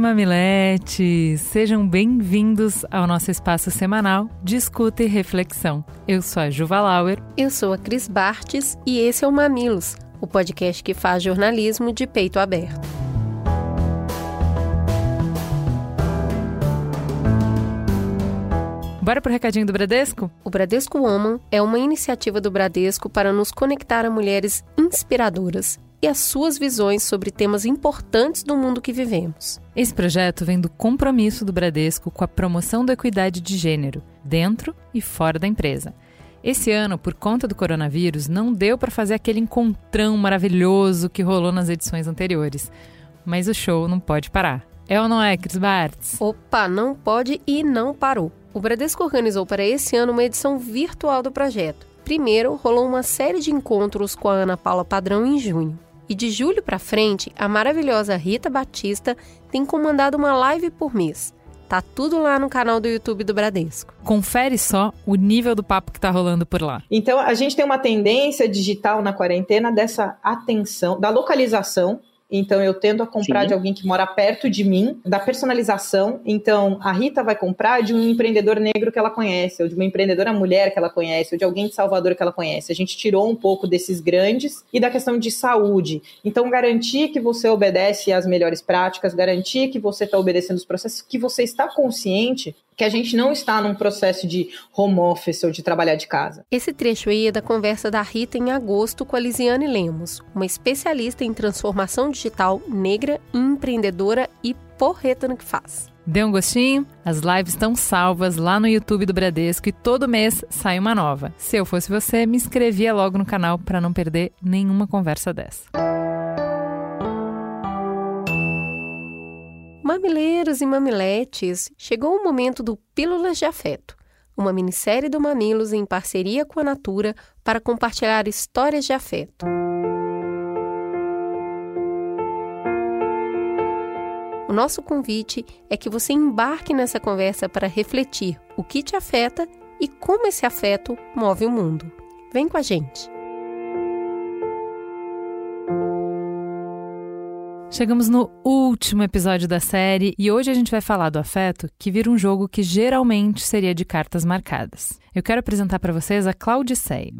E mamiletes, sejam bem-vindos ao nosso espaço semanal de escuta e reflexão. Eu sou a Juva Lauer. Eu sou a Cris Bartes e esse é o Mamilos, o podcast que faz jornalismo de peito aberto. Bora pro recadinho do Bradesco? O Bradesco Woman é uma iniciativa do Bradesco para nos conectar a mulheres inspiradoras e as suas visões sobre temas importantes do mundo que vivemos. Esse projeto vem do compromisso do Bradesco com a promoção da equidade de gênero, dentro e fora da empresa. Esse ano, por conta do coronavírus, não deu para fazer aquele encontrão maravilhoso que rolou nas edições anteriores. Mas o show não pode parar. É ou não é, Cris Bartz? Opa, não pode e não parou. O Bradesco organizou para esse ano uma edição virtual do projeto. Primeiro, rolou uma série de encontros com a Ana Paula Padrão em junho. E de julho para frente, a maravilhosa Rita Batista tem comandado uma live por mês. Tá tudo lá no canal do YouTube do Bradesco. Confere só o nível do papo que tá rolando por lá. Então, a gente tem uma tendência digital na quarentena dessa atenção, da localização então eu tendo a comprar Sim. de alguém que mora perto de mim, da personalização. Então a Rita vai comprar de um empreendedor negro que ela conhece, ou de uma empreendedora mulher que ela conhece, ou de alguém de Salvador que ela conhece. A gente tirou um pouco desses grandes e da questão de saúde. Então garantir que você obedece às melhores práticas, garantir que você está obedecendo os processos, que você está consciente que a gente não está num processo de home office ou de trabalhar de casa. Esse trecho aí é da conversa da Rita em agosto com a Lisiane Lemos, uma especialista em transformação digital negra, empreendedora e porreta no que faz. Deu um gostinho? As lives estão salvas lá no YouTube do Bradesco e todo mês sai uma nova. Se eu fosse você, me inscrevia logo no canal para não perder nenhuma conversa dessa. Mamileiros e mamiletes, chegou o momento do Pílulas de Afeto, uma minissérie do Mamilos em parceria com a Natura para compartilhar histórias de afeto. O nosso convite é que você embarque nessa conversa para refletir o que te afeta e como esse afeto move o mundo. Vem com a gente! Chegamos no último episódio da série e hoje a gente vai falar do afeto que vira um jogo que geralmente seria de cartas marcadas. Eu quero apresentar para vocês a Claudiceia.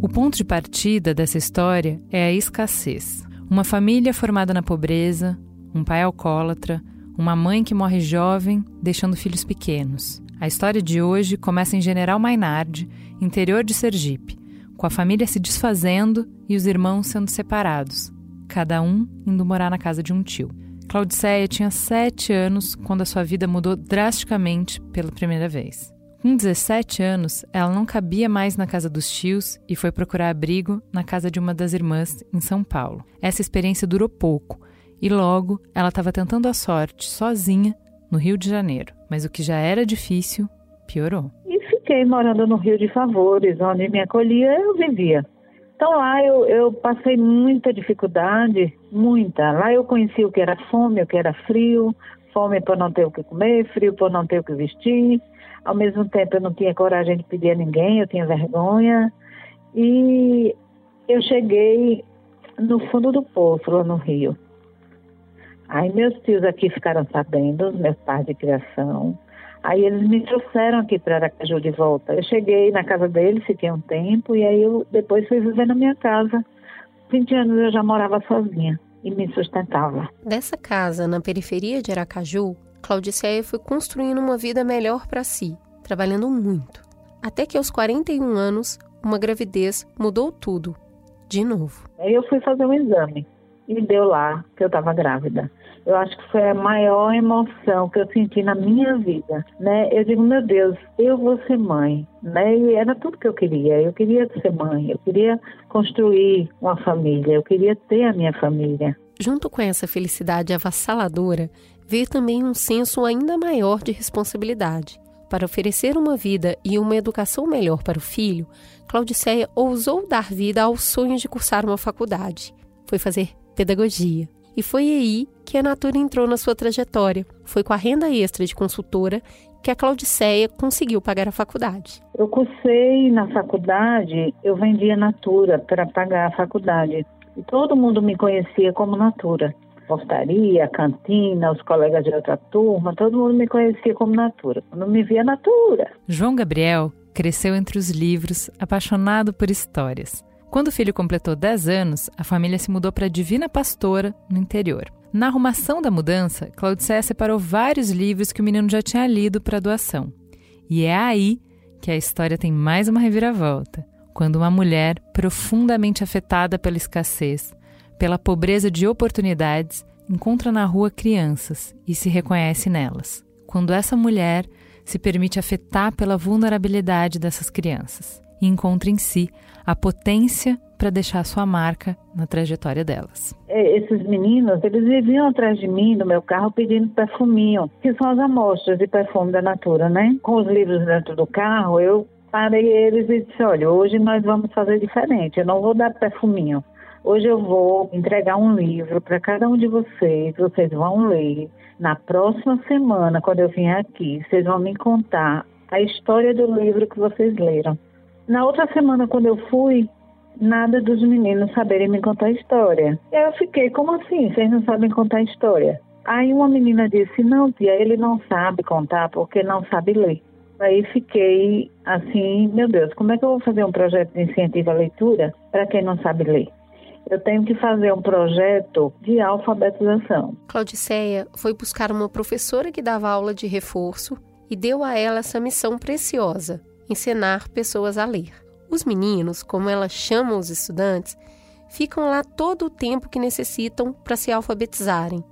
O ponto de partida dessa história é a escassez. Uma família formada na pobreza, um pai alcoólatra, uma mãe que morre jovem, deixando filhos pequenos. A história de hoje começa em General Mainardi, interior de Sergipe com a família se desfazendo e os irmãos sendo separados, cada um indo morar na casa de um tio. Claudiceia tinha sete anos quando a sua vida mudou drasticamente pela primeira vez. Com 17 anos, ela não cabia mais na casa dos tios e foi procurar abrigo na casa de uma das irmãs em São Paulo. Essa experiência durou pouco e logo ela estava tentando a sorte sozinha no Rio de Janeiro. Mas o que já era difícil piorou fiquei morando no Rio de Favores, onde me acolhia, eu vivia. Então lá eu, eu passei muita dificuldade, muita. Lá eu conheci o que era fome, o que era frio, fome por não ter o que comer, frio por não ter o que vestir. Ao mesmo tempo eu não tinha coragem de pedir a ninguém, eu tinha vergonha. E eu cheguei no fundo do poço, lá no Rio. Aí meus tios aqui ficaram sabendo, meus pais de criação, Aí eles me trouxeram aqui para Aracaju de volta. Eu cheguei na casa deles, fiquei um tempo, e aí eu depois fui viver na minha casa. 20 anos eu já morava sozinha e me sustentava. Dessa casa, na periferia de Aracaju, Claudiceia foi construindo uma vida melhor para si, trabalhando muito. Até que aos 41 anos, uma gravidez mudou tudo, de novo. Aí eu fui fazer um exame e deu lá que eu estava grávida eu acho que foi a maior emoção que eu senti na minha vida, né? Eu digo, meu Deus, eu vou ser mãe, né? E era tudo que eu queria. Eu queria ser mãe, eu queria construir uma família, eu queria ter a minha família. junto com essa felicidade avassaladora, veio também um senso ainda maior de responsabilidade. Para oferecer uma vida e uma educação melhor para o filho, Claudiceia ousou dar vida ao sonho de cursar uma faculdade. Foi fazer pedagogia. E foi aí que a Natura entrou na sua trajetória. Foi com a renda extra de consultora que a Claudiceia conseguiu pagar a faculdade. Eu cursei na faculdade, eu vendia Natura para pagar a faculdade. E todo mundo me conhecia como Natura portaria, cantina, os colegas de outra turma, todo mundo me conhecia como Natura. Quando me via Natura. João Gabriel cresceu entre os livros, apaixonado por histórias. Quando o filho completou 10 anos, a família se mudou para Divina Pastora, no interior. Na arrumação da mudança, Claudicé separou vários livros que o menino já tinha lido para doação. E é aí que a história tem mais uma reviravolta. Quando uma mulher, profundamente afetada pela escassez, pela pobreza de oportunidades, encontra na rua crianças e se reconhece nelas. Quando essa mulher se permite afetar pela vulnerabilidade dessas crianças e encontra em si a potência para deixar sua marca na trajetória delas. É, esses meninos, eles viviam atrás de mim, no meu carro, pedindo perfuminho, que são as amostras de perfume da Natura, né? Com os livros dentro do carro, eu parei eles e disse, olha, hoje nós vamos fazer diferente, eu não vou dar perfuminho, Hoje eu vou entregar um livro para cada um de vocês, vocês vão ler. Na próxima semana, quando eu vier aqui, vocês vão me contar a história do livro que vocês leram. Na outra semana, quando eu fui, nada dos meninos saberem me contar a história. E aí eu fiquei, como assim? Vocês não sabem contar a história? Aí uma menina disse, não, tia, ele não sabe contar porque não sabe ler. Aí fiquei assim, meu Deus, como é que eu vou fazer um projeto de incentivo à leitura para quem não sabe ler? eu tenho que fazer um projeto de alfabetização. Claudiceia foi buscar uma professora que dava aula de reforço e deu a ela essa missão preciosa: ensinar pessoas a ler. Os meninos, como ela chama os estudantes, ficam lá todo o tempo que necessitam para se alfabetizarem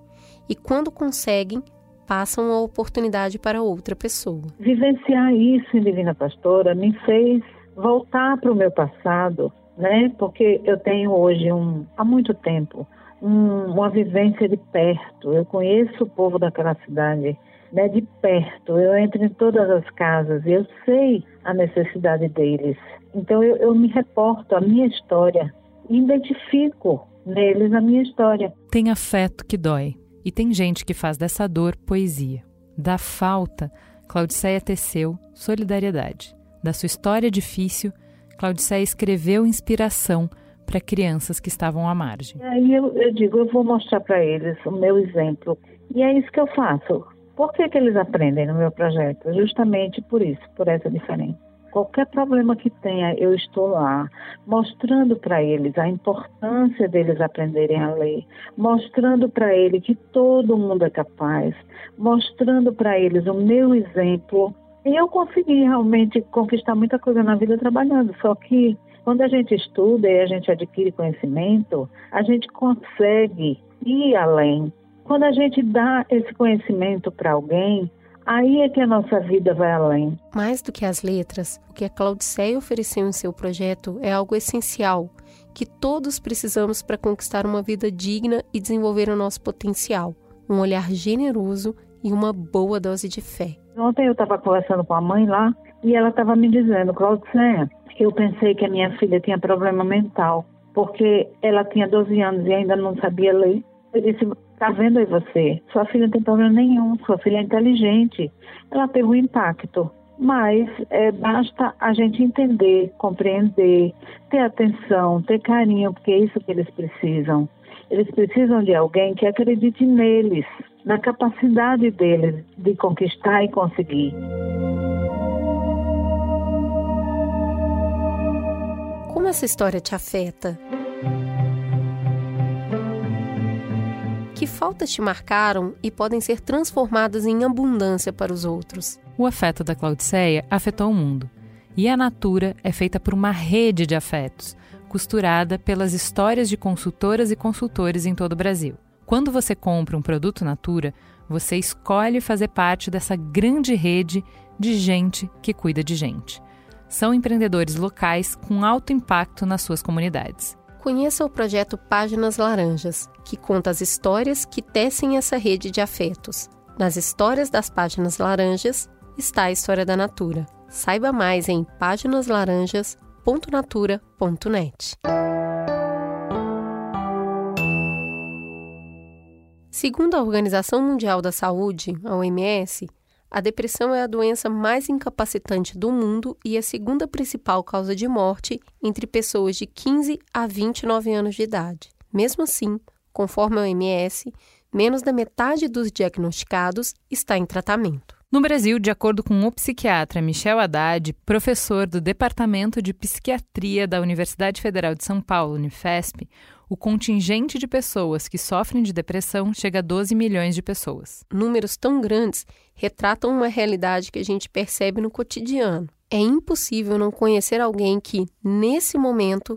e, quando conseguem, passam a oportunidade para outra pessoa. Vivenciar isso em Divina Pastora me fez voltar para o meu passado né? Porque eu tenho hoje um, há muito tempo, um, uma vivência de perto. Eu conheço o povo daquela cidade, né? De perto. Eu entro em todas as casas e eu sei a necessidade deles. Então eu, eu me reporto à minha história, identifico neles a minha história. Tem afeto que dói e tem gente que faz dessa dor poesia. Da falta, Claudiceia teceu solidariedade. Da sua história difícil, Claudicé escreveu inspiração para crianças que estavam à margem. E aí eu, eu digo, eu vou mostrar para eles o meu exemplo. E é isso que eu faço. Por que, que eles aprendem no meu projeto? Justamente por isso, por essa diferença. Qualquer problema que tenha, eu estou lá, mostrando para eles a importância deles aprenderem a ler, mostrando para eles que todo mundo é capaz, mostrando para eles o meu exemplo e eu consegui realmente conquistar muita coisa na vida trabalhando, só que quando a gente estuda e a gente adquire conhecimento, a gente consegue ir além. Quando a gente dá esse conhecimento para alguém, aí é que a nossa vida vai além. Mais do que as letras, o que a Claudiceia ofereceu em seu projeto é algo essencial que todos precisamos para conquistar uma vida digna e desenvolver o nosso potencial, um olhar generoso e uma boa dose de fé. Ontem eu estava conversando com a mãe lá e ela estava me dizendo, Claudicéia, eu pensei que a minha filha tinha problema mental, porque ela tinha 12 anos e ainda não sabia ler. Eu disse, tá vendo aí você? Sua filha não tem problema nenhum, sua filha é inteligente. Ela teve um impacto, mas é, basta a gente entender, compreender, ter atenção, ter carinho, porque é isso que eles precisam. Eles precisam de alguém que acredite neles, na capacidade deles de conquistar e conseguir. Como essa história te afeta? Que faltas te marcaram e podem ser transformadas em abundância para os outros? O afeto da Claudiceia afetou o mundo. E a Natura é feita por uma rede de afetos, costurada pelas histórias de consultoras e consultores em todo o Brasil. Quando você compra um produto Natura, você escolhe fazer parte dessa grande rede de gente que cuida de gente. São empreendedores locais com alto impacto nas suas comunidades. Conheça o projeto Páginas Laranjas, que conta as histórias que tecem essa rede de afetos. Nas histórias das páginas laranjas está a história da Natura. Saiba mais em páginaslaranjas.natura.net. Segundo a Organização Mundial da Saúde, a OMS, a depressão é a doença mais incapacitante do mundo e a segunda principal causa de morte entre pessoas de 15 a 29 anos de idade. Mesmo assim, conforme a OMS, menos da metade dos diagnosticados está em tratamento. No Brasil, de acordo com o psiquiatra Michel Haddad, professor do Departamento de Psiquiatria da Universidade Federal de São Paulo, Unifesp, o contingente de pessoas que sofrem de depressão chega a 12 milhões de pessoas. Números tão grandes retratam uma realidade que a gente percebe no cotidiano. É impossível não conhecer alguém que, nesse momento,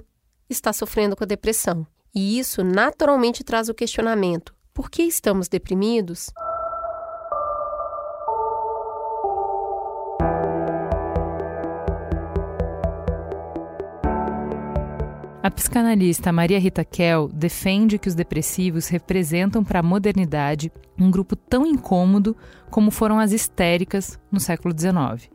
está sofrendo com a depressão. E isso naturalmente traz o questionamento: por que estamos deprimidos? A psicanalista Maria Rita Kell defende que os depressivos representam para a modernidade um grupo tão incômodo como foram as histéricas no século XIX.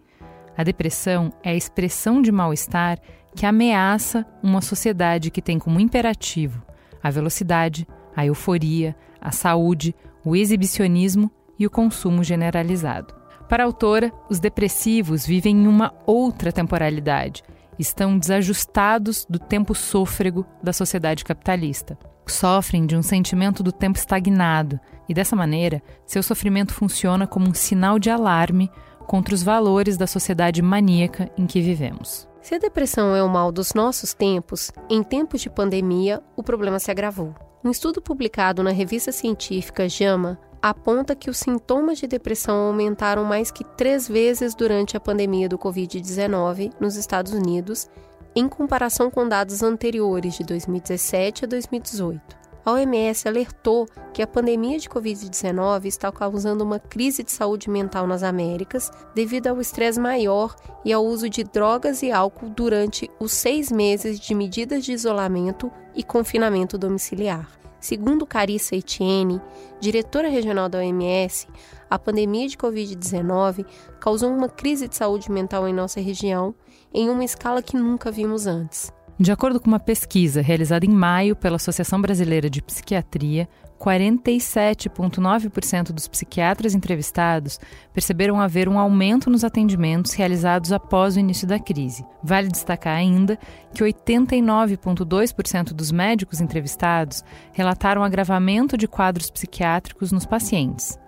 A depressão é a expressão de mal-estar que ameaça uma sociedade que tem como imperativo a velocidade, a euforia, a saúde, o exibicionismo e o consumo generalizado. Para a autora, os depressivos vivem em uma outra temporalidade estão desajustados do tempo sôfrego da sociedade capitalista. Sofrem de um sentimento do tempo estagnado e, dessa maneira, seu sofrimento funciona como um sinal de alarme contra os valores da sociedade maníaca em que vivemos. Se a depressão é o mal dos nossos tempos, em tempos de pandemia, o problema se agravou. Um estudo publicado na revista científica JAMA aponta que os sintomas de depressão aumentaram mais que três vezes durante a pandemia do Covid-19 nos Estados Unidos, em comparação com dados anteriores de 2017 a 2018. A OMS alertou que a pandemia de Covid-19 está causando uma crise de saúde mental nas Américas devido ao estresse maior e ao uso de drogas e álcool durante os seis meses de medidas de isolamento e confinamento domiciliar. Segundo Carissa Etienne, diretora regional da OMS, a pandemia de Covid-19 causou uma crise de saúde mental em nossa região em uma escala que nunca vimos antes. De acordo com uma pesquisa realizada em maio pela Associação Brasileira de Psiquiatria, 47,9% dos psiquiatras entrevistados perceberam haver um aumento nos atendimentos realizados após o início da crise. Vale destacar ainda que 89,2% dos médicos entrevistados relataram agravamento de quadros psiquiátricos nos pacientes.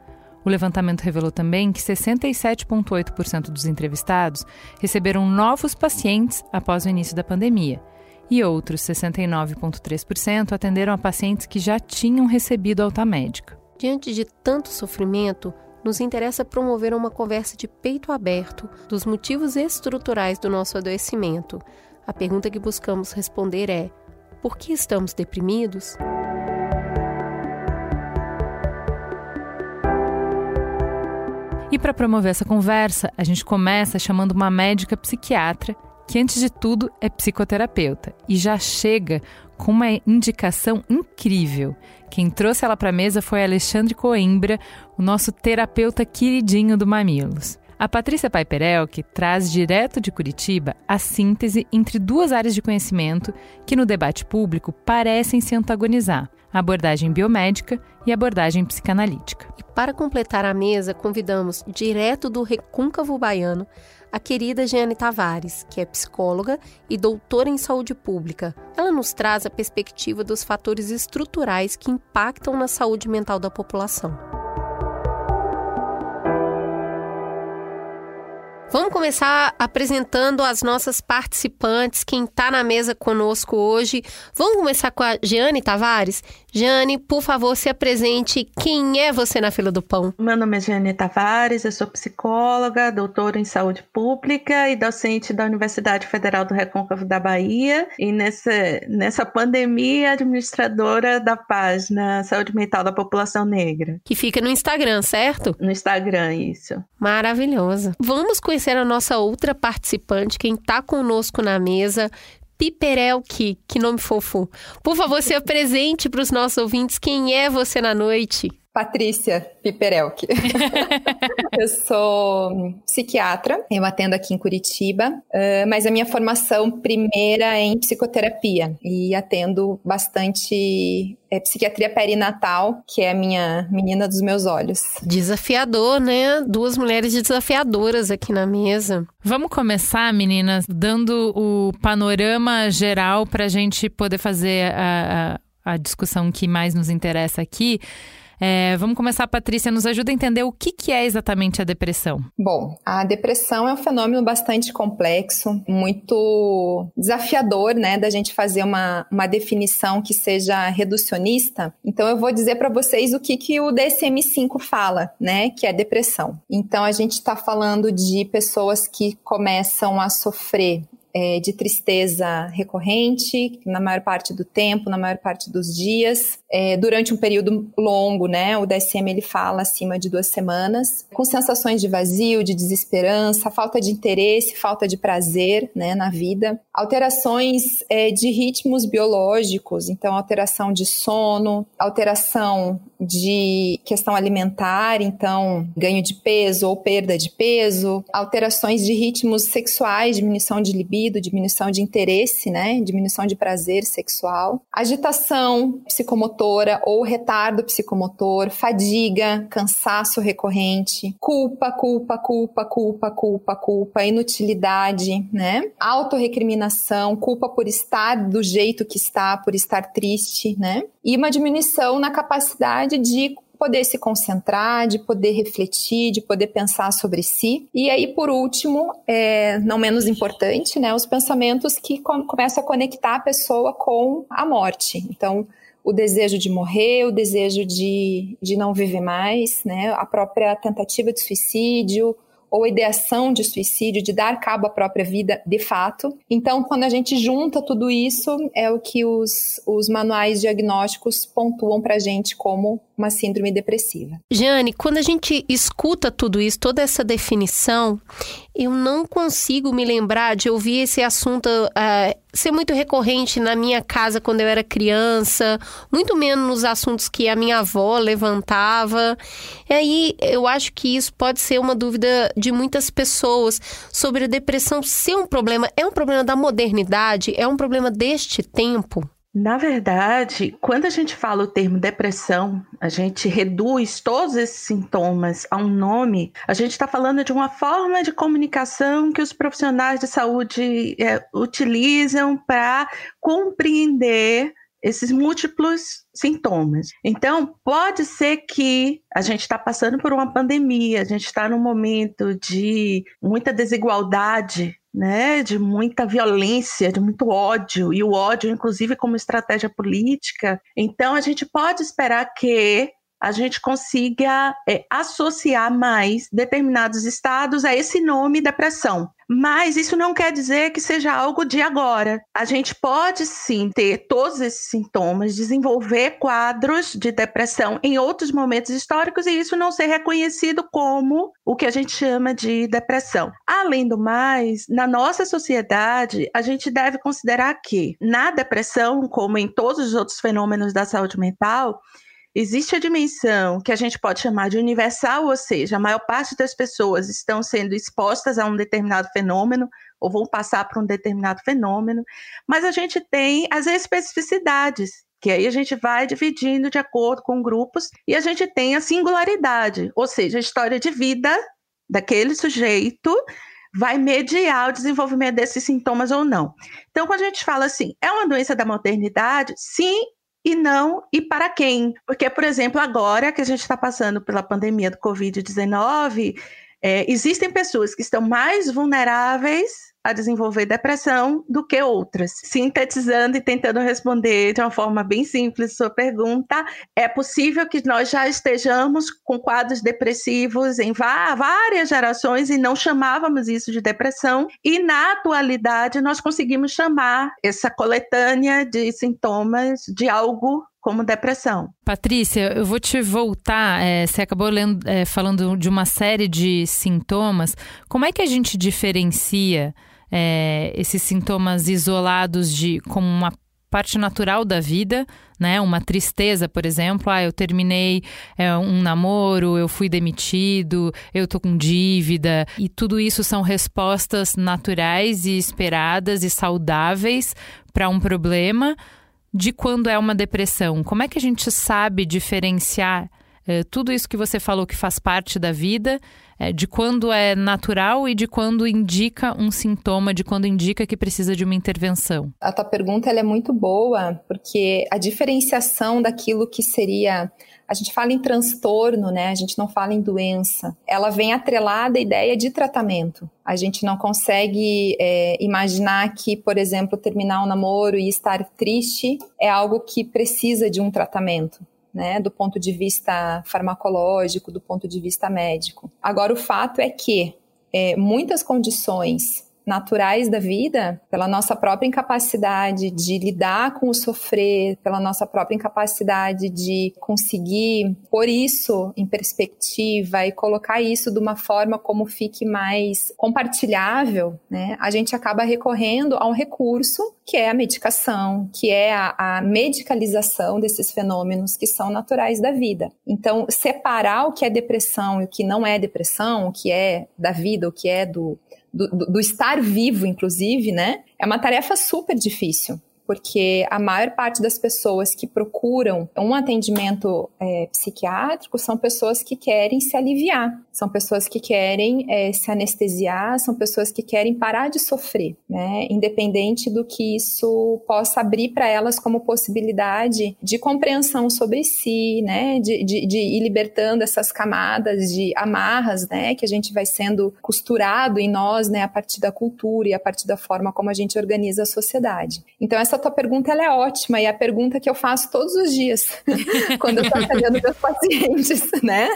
O levantamento revelou também que 67,8% dos entrevistados receberam novos pacientes após o início da pandemia e outros 69,3% atenderam a pacientes que já tinham recebido alta médica. Diante de tanto sofrimento, nos interessa promover uma conversa de peito aberto dos motivos estruturais do nosso adoecimento. A pergunta que buscamos responder é: por que estamos deprimidos? E para promover essa conversa, a gente começa chamando uma médica psiquiatra que antes de tudo é psicoterapeuta e já chega com uma indicação incrível. Quem trouxe ela para a mesa foi Alexandre Coimbra, o nosso terapeuta queridinho do Mamilos. A Patrícia Paiperelk traz direto de Curitiba a síntese entre duas áreas de conhecimento que no debate público parecem se antagonizar: a abordagem biomédica e a abordagem psicanalítica. E para completar a mesa, convidamos direto do Recôncavo Baiano a querida Jeane Tavares, que é psicóloga e doutora em saúde pública. Ela nos traz a perspectiva dos fatores estruturais que impactam na saúde mental da população. Vamos começar apresentando as nossas participantes, quem está na mesa conosco hoje. Vamos começar com a Jeane Tavares. Jane, por favor, se apresente. Quem é você na fila do pão? Meu nome é Jane Tavares, eu sou psicóloga, doutora em saúde pública e docente da Universidade Federal do Recôncavo da Bahia. E nessa, nessa pandemia, administradora da página Saúde Mental da População Negra. Que fica no Instagram, certo? No Instagram, isso. Maravilhosa. Vamos conhecer a nossa outra participante, quem está conosco na mesa Piperelki, que nome fofo. Por favor, se apresente para os nossos ouvintes quem é você na noite. Patrícia Piperelk. eu sou psiquiatra, eu atendo aqui em Curitiba, mas a minha formação primeira é em psicoterapia e atendo bastante é, psiquiatria perinatal, que é a minha menina dos meus olhos. Desafiador, né? Duas mulheres desafiadoras aqui na mesa. Vamos começar, meninas, dando o panorama geral para a gente poder fazer a, a, a discussão que mais nos interessa aqui. É, vamos começar, Patrícia, nos ajuda a entender o que, que é exatamente a depressão. Bom, a depressão é um fenômeno bastante complexo, muito desafiador, né, da gente fazer uma, uma definição que seja reducionista. Então, eu vou dizer para vocês o que, que o DSM-5 fala, né, que é depressão. Então, a gente está falando de pessoas que começam a sofrer é, de tristeza recorrente, na maior parte do tempo, na maior parte dos dias, é, durante um período longo, né? O DSM ele fala acima de duas semanas, com sensações de vazio, de desesperança, falta de interesse, falta de prazer, né, na vida, alterações é, de ritmos biológicos, então alteração de sono, alteração de questão alimentar, então ganho de peso ou perda de peso, alterações de ritmos sexuais, diminuição de libido, diminuição de interesse, né, diminuição de prazer sexual, agitação psicomotora ou retardo psicomotor, fadiga, cansaço recorrente, culpa, culpa, culpa, culpa, culpa, culpa, inutilidade, né, autorrecriminação, culpa por estar do jeito que está, por estar triste, né, e uma diminuição na capacidade de poder se concentrar, de poder refletir, de poder pensar sobre si. E aí, por último, é, não menos importante, né, os pensamentos que com, começam a conectar a pessoa com a morte. Então, o desejo de morrer, o desejo de, de não viver mais, né, a própria tentativa de suicídio, ou ideação de suicídio, de dar cabo à própria vida de fato. Então, quando a gente junta tudo isso, é o que os, os manuais diagnósticos pontuam para a gente como uma síndrome depressiva. Jane, quando a gente escuta tudo isso, toda essa definição, eu não consigo me lembrar de ouvir esse assunto uh, ser muito recorrente na minha casa quando eu era criança, muito menos nos assuntos que a minha avó levantava. E aí eu acho que isso pode ser uma dúvida de muitas pessoas sobre a depressão ser um problema. É um problema da modernidade? É um problema deste tempo? Na verdade, quando a gente fala o termo depressão, a gente reduz todos esses sintomas a um nome, a gente está falando de uma forma de comunicação que os profissionais de saúde é, utilizam para compreender esses múltiplos sintomas. Então, pode ser que a gente está passando por uma pandemia, a gente está num momento de muita desigualdade né, de muita violência, de muito ódio, e o ódio, inclusive, como estratégia política. Então, a gente pode esperar que a gente consiga é, associar mais determinados estados a esse nome depressão. Mas isso não quer dizer que seja algo de agora. A gente pode sim ter todos esses sintomas, desenvolver quadros de depressão em outros momentos históricos e isso não ser reconhecido como o que a gente chama de depressão. Além do mais, na nossa sociedade, a gente deve considerar que na depressão, como em todos os outros fenômenos da saúde mental, Existe a dimensão que a gente pode chamar de universal, ou seja, a maior parte das pessoas estão sendo expostas a um determinado fenômeno ou vão passar por um determinado fenômeno, mas a gente tem as especificidades, que aí a gente vai dividindo de acordo com grupos, e a gente tem a singularidade, ou seja, a história de vida daquele sujeito vai mediar o desenvolvimento desses sintomas ou não. Então, quando a gente fala assim, é uma doença da maternidade? Sim e não e para quem. Porque, por exemplo, agora que a gente está passando pela pandemia do Covid-19, é, existem pessoas que estão mais vulneráveis a desenvolver depressão do que outras. Sintetizando e tentando responder de uma forma bem simples sua pergunta, é possível que nós já estejamos com quadros depressivos em várias gerações e não chamávamos isso de depressão, e na atualidade nós conseguimos chamar essa coletânea de sintomas de algo como depressão. Patrícia, eu vou te voltar. É, você acabou lendo, é, falando de uma série de sintomas. Como é que a gente diferencia é, esses sintomas isolados de como uma parte natural da vida, né? Uma tristeza, por exemplo, ah, eu terminei é, um namoro, eu fui demitido, eu tô com dívida, e tudo isso são respostas naturais e esperadas e saudáveis para um problema de quando é uma depressão. Como é que a gente sabe diferenciar é, tudo isso que você falou que faz parte da vida, é, de quando é natural e de quando indica um sintoma, de quando indica que precisa de uma intervenção? A tua pergunta é muito boa, porque a diferenciação daquilo que seria a gente fala em transtorno, né? A gente não fala em doença. Ela vem atrelada à ideia de tratamento. A gente não consegue é, imaginar que, por exemplo, terminar um namoro e estar triste é algo que precisa de um tratamento né, do ponto de vista farmacológico, do ponto de vista médico. Agora, o fato é que é, muitas condições naturais da vida, pela nossa própria incapacidade de lidar com o sofrer, pela nossa própria incapacidade de conseguir pôr isso em perspectiva e colocar isso de uma forma como fique mais compartilhável, né? A gente acaba recorrendo a um recurso que é a medicação, que é a, a medicalização desses fenômenos que são naturais da vida. Então, separar o que é depressão e o que não é depressão, o que é da vida, o que é do do, do, estar vivo, inclusive, né? É uma tarefa super difícil porque a maior parte das pessoas que procuram um atendimento é, psiquiátrico são pessoas que querem se aliviar, são pessoas que querem é, se anestesiar, são pessoas que querem parar de sofrer, né? Independente do que isso possa abrir para elas como possibilidade de compreensão sobre si, né? De, de, de ir libertando essas camadas de amarras, né? Que a gente vai sendo costurado em nós, né? A partir da cultura e a partir da forma como a gente organiza a sociedade. Então, essa tua pergunta ela é ótima e é a pergunta que eu faço todos os dias quando eu estou atendendo meus pacientes, né?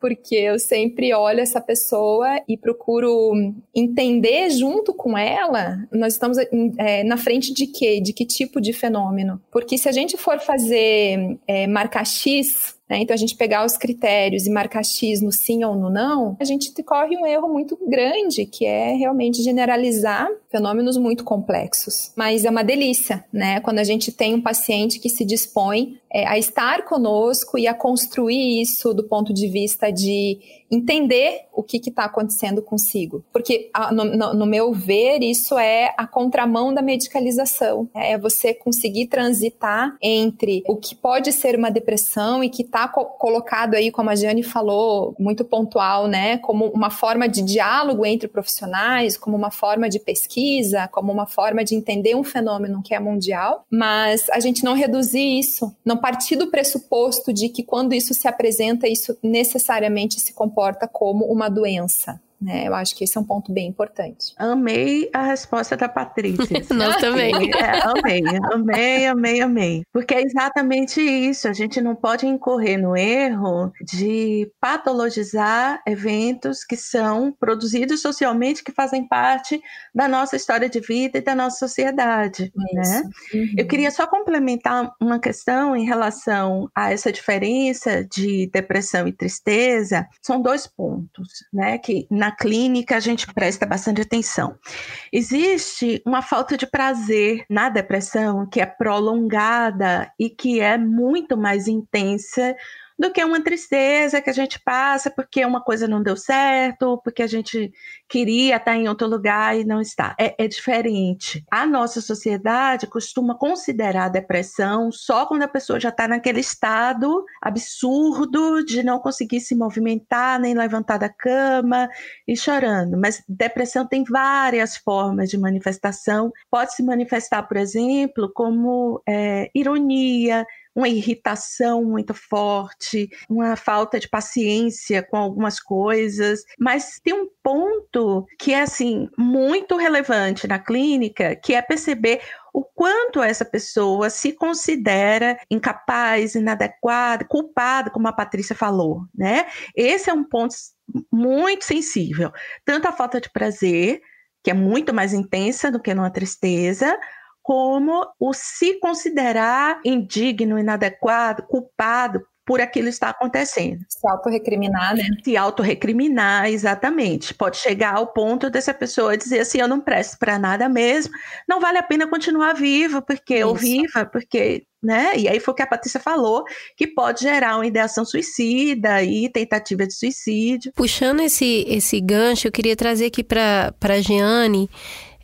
Porque eu sempre olho essa pessoa e procuro entender junto com ela, nós estamos é, na frente de quê? De que tipo de fenômeno? Porque se a gente for fazer é, marcar X né? Então, a gente pegar os critérios e marcar X no sim ou no não, a gente corre um erro muito grande, que é realmente generalizar fenômenos muito complexos. Mas é uma delícia, né? Quando a gente tem um paciente que se dispõe é, a estar conosco e a construir isso do ponto de vista de entender o que está acontecendo consigo. Porque, a, no, no, no, meu ver, isso é a contramão da medicalização. Né? É você conseguir transitar entre o que pode ser uma depressão e que está co colocado aí, como a Jane falou, muito pontual, né? Como uma forma de diálogo entre profissionais, como uma forma de pesquisa, como uma forma de entender um fenômeno que é mundial, mas a gente não reduzir isso, não partir do pressuposto de que quando isso se apresenta, isso necessariamente se comporta como uma doença. Né? Eu acho que esse é um ponto bem importante. Amei a resposta da Patrícia. Nós também. É, amei, amei, amei, amei. Porque é exatamente isso. A gente não pode incorrer no erro de patologizar eventos que são produzidos socialmente, que fazem parte da nossa história de vida e da nossa sociedade. Né? Uhum. Eu queria só complementar uma questão em relação a essa diferença de depressão e tristeza. São dois pontos, né? Que na na clínica a gente presta bastante atenção. Existe uma falta de prazer na depressão que é prolongada e que é muito mais intensa do que uma tristeza que a gente passa porque uma coisa não deu certo, porque a gente queria estar em outro lugar e não está. É, é diferente. A nossa sociedade costuma considerar a depressão só quando a pessoa já está naquele estado absurdo de não conseguir se movimentar, nem levantar da cama e chorando. Mas depressão tem várias formas de manifestação. Pode se manifestar, por exemplo, como é, ironia, uma irritação muito forte, uma falta de paciência com algumas coisas, mas tem um ponto que é assim muito relevante na clínica, que é perceber o quanto essa pessoa se considera incapaz, inadequada, culpada, como a Patrícia falou, né? Esse é um ponto muito sensível, tanto a falta de prazer, que é muito mais intensa do que numa tristeza, como o se considerar indigno, inadequado, culpado por aquilo estar acontecendo. Se autorrecriminar, né? Se autorrecriminar, exatamente. Pode chegar ao ponto dessa pessoa dizer assim: eu não presto para nada mesmo, não vale a pena continuar viva, porque Isso. eu viva, porque né? E aí foi o que a Patrícia falou, que pode gerar uma ideação suicida e tentativa de suicídio. Puxando esse, esse gancho, eu queria trazer aqui para a Jeane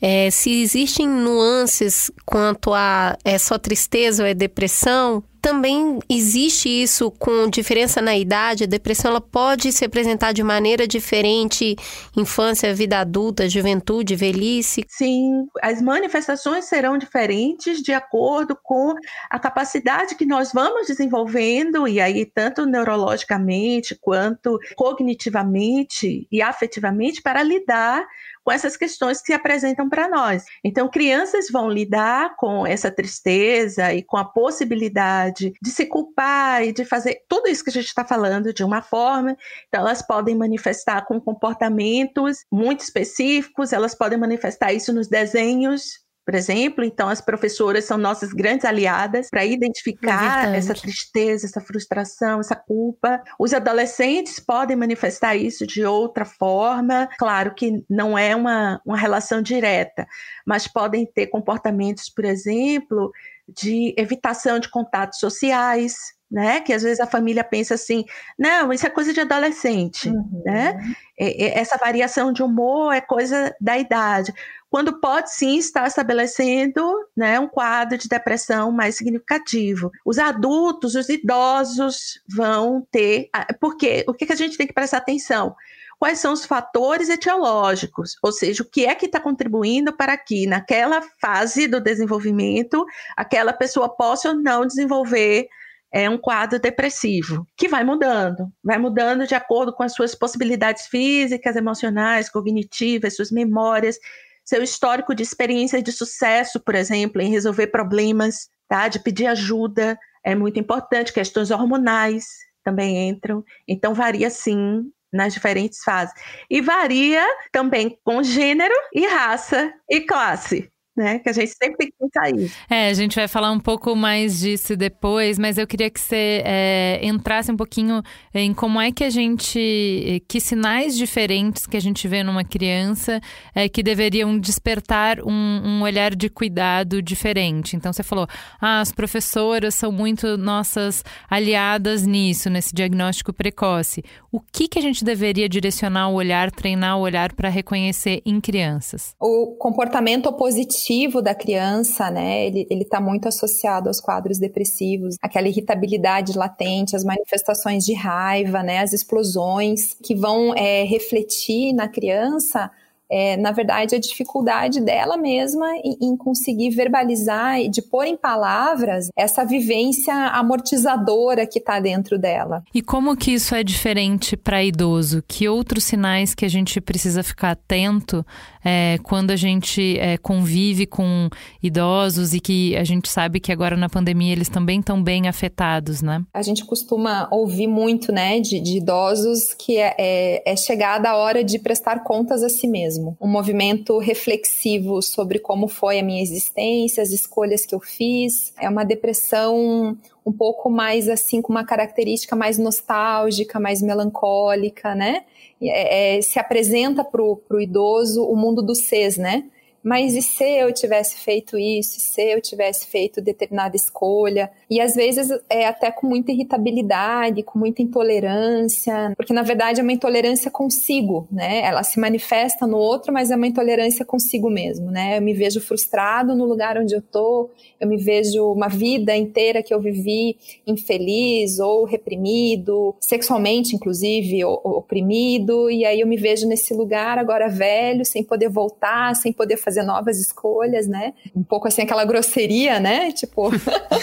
é, se existem nuances quanto a é só tristeza ou é depressão, também existe isso com diferença na idade. A depressão ela pode se apresentar de maneira diferente, infância, vida adulta, juventude, velhice. Sim, as manifestações serão diferentes de acordo com a capacidade que nós vamos desenvolvendo e aí tanto neurologicamente quanto cognitivamente e afetivamente para lidar com essas questões que se apresentam para nós. Então, crianças vão lidar com essa tristeza e com a possibilidade de se culpar e de fazer tudo isso que a gente está falando de uma forma. Então, elas podem manifestar com comportamentos muito específicos, elas podem manifestar isso nos desenhos por exemplo. Então, as professoras são nossas grandes aliadas para identificar é essa tristeza, essa frustração, essa culpa. Os adolescentes podem manifestar isso de outra forma. Claro que não é uma, uma relação direta, mas podem ter comportamentos, por exemplo, de evitação de contatos sociais, né? Que às vezes a família pensa assim, não, isso é coisa de adolescente, uhum. né? Essa variação de humor é coisa da idade quando pode sim estar estabelecendo né, um quadro de depressão mais significativo. Os adultos, os idosos vão ter. Porque o que a gente tem que prestar atenção? Quais são os fatores etiológicos? Ou seja, o que é que está contribuindo para que, naquela fase do desenvolvimento, aquela pessoa possa ou não desenvolver é um quadro depressivo, que vai mudando, vai mudando de acordo com as suas possibilidades físicas, emocionais, cognitivas, suas memórias, seu histórico de experiência de sucesso, por exemplo, em resolver problemas, tá? De pedir ajuda, é muito importante. Questões hormonais também entram. Então, varia sim nas diferentes fases. E varia também com gênero e raça e classe né? Que a gente sempre tem que pensar isso. É, a gente vai falar um pouco mais disso depois, mas eu queria que você é, entrasse um pouquinho em como é que a gente. que sinais diferentes que a gente vê numa criança é, que deveriam despertar um, um olhar de cuidado diferente. Então você falou, ah, as professoras são muito nossas aliadas nisso, nesse diagnóstico precoce. O que, que a gente deveria direcionar o olhar, treinar o olhar para reconhecer em crianças? O comportamento positivo da criança, né, ele está muito associado aos quadros depressivos, aquela irritabilidade latente, as manifestações de raiva, né, as explosões que vão é, refletir na criança é, na verdade, a dificuldade dela mesma em, em, conseguir verbalizar e de pôr em palavras essa vivência amortizadora que está dentro dela. E como que isso é diferente para idoso? Que outros sinais que a gente precisa ficar atento é, quando a gente é, convive com idosos e que a gente sabe que agora na pandemia eles também estão bem afetados, né? A gente costuma ouvir muito, né, de, de idosos que é, é, é chegada a hora de prestar contas a si mesmo mesmo. Um movimento reflexivo sobre como foi a minha existência, as escolhas que eu fiz. É uma depressão um pouco mais assim, com uma característica mais nostálgica, mais melancólica, né? É, é, se apresenta para o idoso o mundo do SES, né? Mas e se eu tivesse feito isso, e se eu tivesse feito determinada escolha? E às vezes é até com muita irritabilidade, com muita intolerância, porque na verdade é uma intolerância consigo, né? Ela se manifesta no outro, mas é uma intolerância consigo mesmo, né? Eu me vejo frustrado no lugar onde eu tô, eu me vejo uma vida inteira que eu vivi infeliz ou reprimido, sexualmente inclusive, oprimido, e aí eu me vejo nesse lugar agora velho, sem poder voltar, sem poder fazer fazer novas escolhas, né? Um pouco assim aquela grosseria, né? Tipo,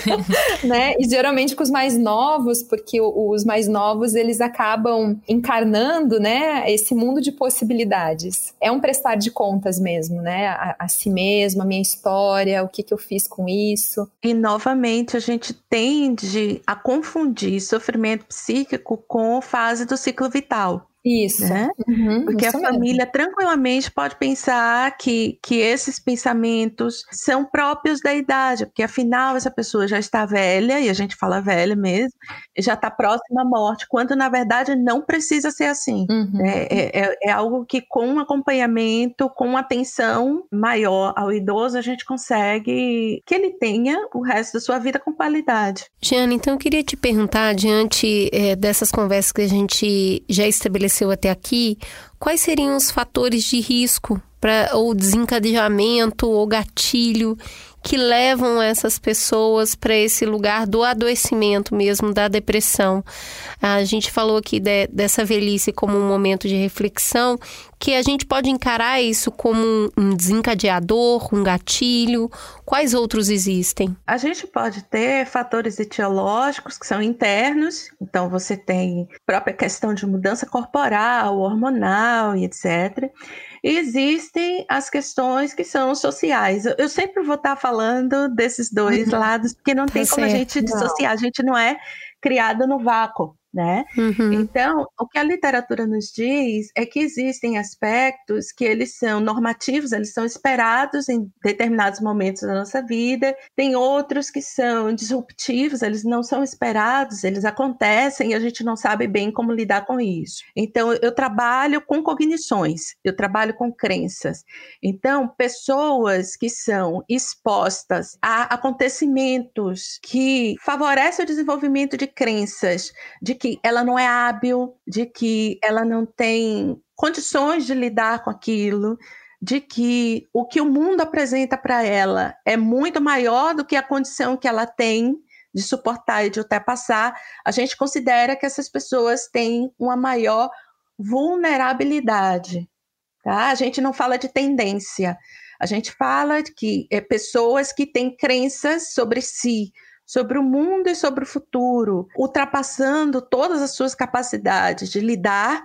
né? E geralmente com os mais novos, porque os mais novos eles acabam encarnando, né? Esse mundo de possibilidades. É um prestar de contas mesmo, né? A, a si mesmo, a minha história, o que que eu fiz com isso. E novamente a gente tende a confundir sofrimento psíquico com fase do ciclo vital. Isso. Né? Uhum, Porque isso a mesmo. família tranquilamente pode pensar que, que esses pensamentos são próprios da idade, porque afinal essa pessoa já está velha, e a gente fala velha mesmo, e já está próxima à morte, quando na verdade não precisa ser assim. Uhum. É, é- é- é algo que com acompanhamento, com atenção maior ao idoso, a gente consegue que ele tenha o resto da sua vida com qualidade. Giana, então eu queria te perguntar, diante eh, dessas conversas que a gente já estabeleceu até aqui, quais seriam os fatores de risco para ou desencadeamento ou gatilho que levam essas pessoas para esse lugar do adoecimento mesmo, da depressão? A gente falou aqui de- dessa velhice como um momento de reflexão, que a gente pode encarar isso como um- desencadeador, um gatilho. Quais outros existem? A gente pode ter fatores etiológicos que são internos, então você tem própria questão de mudança corporal, hormonal e etc. E existem as questões que são sociais. Eu, sempre vou estar falando desses dois lados, porque não Tá tem como a gente dissociar, a gente não é criado no vácuo. Né? Uhum. Então, o que a literatura nos diz é que existem aspectos que eles são normativos, eles são esperados em determinados momentos da nossa vida, tem outros que são disruptivos, eles não são esperados, eles acontecem e a gente não sabe bem como lidar com isso. Então, eu trabalho com cognições, eu trabalho com crenças. Então, pessoas que são expostas a acontecimentos que favorecem o desenvolvimento de crenças, de que ela não é hábil, de que ela não tem condições de lidar com aquilo, de que o que o mundo apresenta para ela é muito maior do que a condição que ela tem de suportar e de ultrapassar, a gente considera que essas pessoas têm uma maior vulnerabilidade. Tá? A gente não fala de tendência, a gente fala de que é pessoas que têm crenças sobre si, sobre o mundo e sobre o futuro, ultrapassando todas as suas capacidades de lidar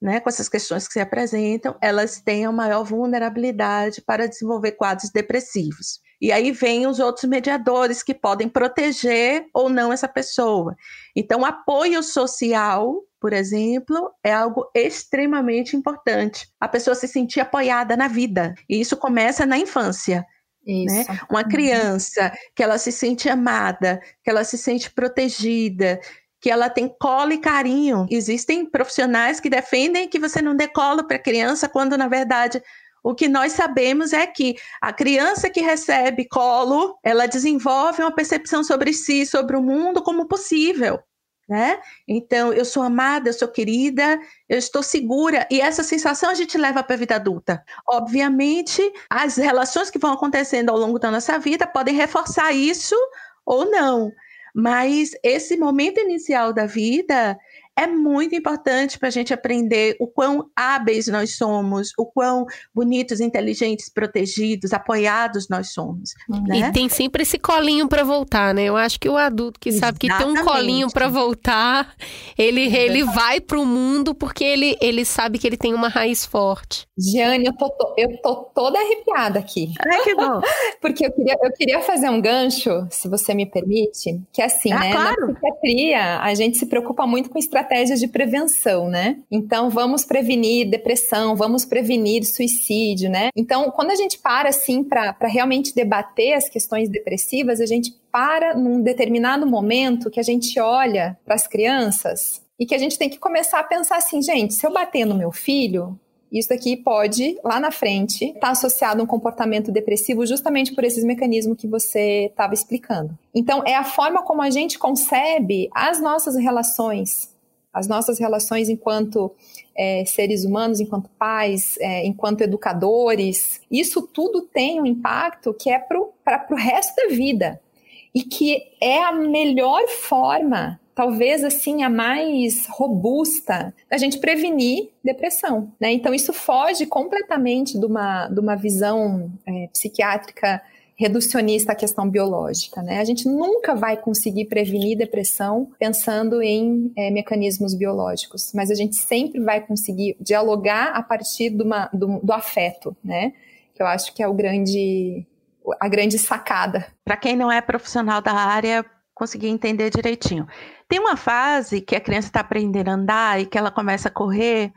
né, com essas questões que se apresentam, elas têm a maior vulnerabilidade para desenvolver quadros depressivos. E aí vem os outros mediadores que podem proteger ou não essa pessoa. Então, apoio social, por exemplo, é algo extremamente importante. A pessoa se sentir apoiada na vida. E isso começa na infância. Né? Uma criança que ela se sente amada, que ela se sente protegida, que ela tem colo e carinho. Existem profissionais que defendem que você não dê colo para a criança, quando na verdade o que nós sabemos é que a criança que recebe colo, ela desenvolve uma percepção sobre si, sobre o mundo como possível. Né? Então, eu sou amada, eu sou querida, eu estou segura, e essa sensação a gente leva para a vida adulta. Obviamente, as relações que vão acontecendo ao longo da nossa vida podem reforçar isso ou não, mas esse momento inicial da vida é muito importante para a gente aprender o quão hábeis nós somos, o quão bonitos, inteligentes, protegidos, apoiados nós somos. Né? E tem sempre esse colinho para voltar, né? Eu acho que o adulto que sabe que tem um Exatamente. colinho para voltar, ele, ele vai pro mundo porque ele, ele sabe que ele tem uma raiz forte. Jane, eu tô, eu tô toda arrepiada aqui. Ai, que bom. Porque eu queria, eu queria fazer um gancho, se você me permite, que é assim, Ah, né? claro. Na psiquiatria, a gente se preocupa muito com estratégias de prevenção, né? Então, vamos prevenir depressão, vamos prevenir suicídio, né? Então, quando a gente para, assim, para realmente debater as questões depressivas, a gente para num determinado momento que a gente olha para as crianças e que a gente tem que começar a pensar assim, gente, se eu bater no meu filho, isso aqui pode, lá na frente, estar associado a um comportamento depressivo justamente por esses mecanismos que você estava explicando. Então, é a forma como a gente concebe as nossas relações, as nossas relações enquanto é, seres humanos, enquanto pais, é, enquanto educadores. Isso tudo tem um impacto que é para o resto da vida e que é a melhor forma talvez assim a mais robusta da gente prevenir depressão, né? Então isso foge completamente de uma, de uma visão é, psiquiátrica reducionista à questão biológica, né? A gente nunca vai conseguir prevenir depressão pensando em é, mecanismos biológicos, mas a gente sempre vai conseguir dialogar a partir de uma, do, do afeto, né? Que eu acho que é o grande, a grande sacada. Para quem não é profissional da área, conseguir entender direitinho. Tem uma fase que a criança está aprendendo a andar e que ela começa a correr.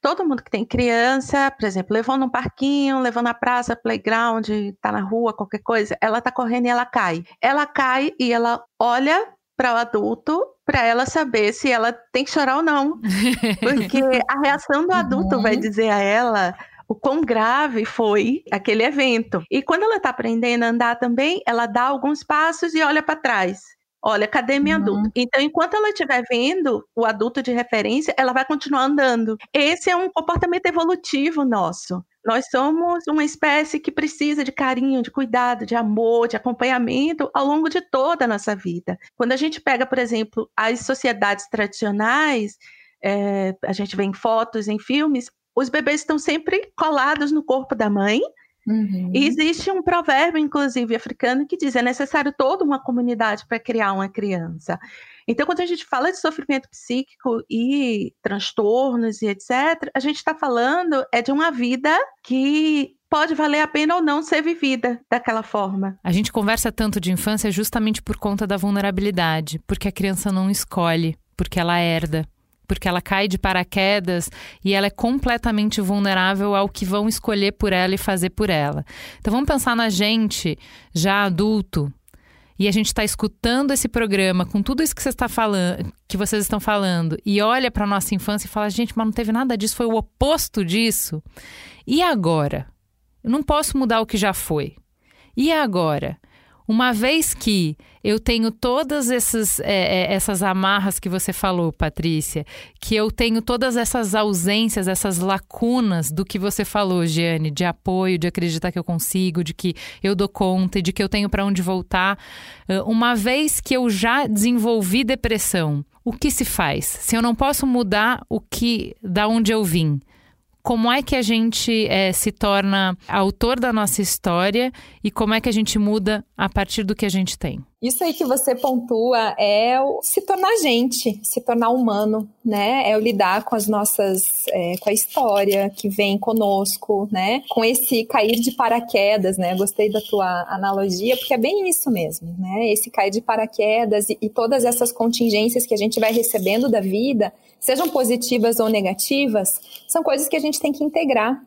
Todo mundo que tem criança, por exemplo, levou num parquinho, levou na praça, playground, tá na rua, qualquer coisa, ela tá correndo e ela cai. Ela cai e ela olha para o adulto para ela saber se ela tem que chorar ou não. Porque a reação do adulto uhum. vai dizer a ela o quão grave foi aquele evento. E quando ela está aprendendo a andar também, ela dá alguns passos e olha para trás. Olha, cadê meu uhum. adulto? Então, enquanto ela estiver vendo o adulto de referência, ela vai continuar andando. Esse é um comportamento evolutivo nosso. Nós somos uma espécie que precisa de carinho, de cuidado, de amor, de acompanhamento ao longo de toda a nossa vida. Quando a gente pega, por exemplo, as sociedades tradicionais, é, a gente vê em fotos, em filmes, os bebês estão sempre colados no corpo da mãe, Uhum. E existe um provérbio, inclusive, africano, que diz: é necessário toda uma comunidade para criar uma criança. Então, quando a gente fala de sofrimento psíquico e transtornos e etc., a gente está falando é de uma vida que pode valer a pena ou não ser vivida daquela forma. A gente conversa tanto de infância justamente por conta da vulnerabilidade, porque a criança não escolhe, porque ela herda porque ela cai de paraquedas e ela é completamente vulnerável ao que vão escolher por ela e fazer por ela. Então vamos pensar na gente já adulto e a gente está escutando esse programa com tudo isso que, você está falando, que vocês estão falando e olha para nossa infância e fala gente, mas não teve nada disso, foi o oposto disso. E agora? Eu não posso mudar o que já foi. E agora? Uma vez que eu tenho todas essas, é, é, essas amarras que você falou, Patrícia, que eu tenho todas essas ausências, essas lacunas do que você falou, Giane, de apoio, de acreditar que eu consigo, de que eu dou conta e de que eu tenho para onde voltar. Uma vez que eu já desenvolvi depressão, o que se faz? Se eu não posso mudar o que, da onde eu vim, como é que a gente é, se torna autor da nossa história e como é que a gente muda a partir do que a gente tem. Isso aí que você pontua é o se tornar gente, se tornar humano, né? É o lidar com as nossas, é, com a história que vem conosco, né? Com esse cair de paraquedas, né? Gostei da tua analogia, porque é bem isso mesmo, né? Esse cair de paraquedas e, e todas essas contingências que a gente vai recebendo da vida, sejam positivas ou negativas, são coisas que a gente tem que integrar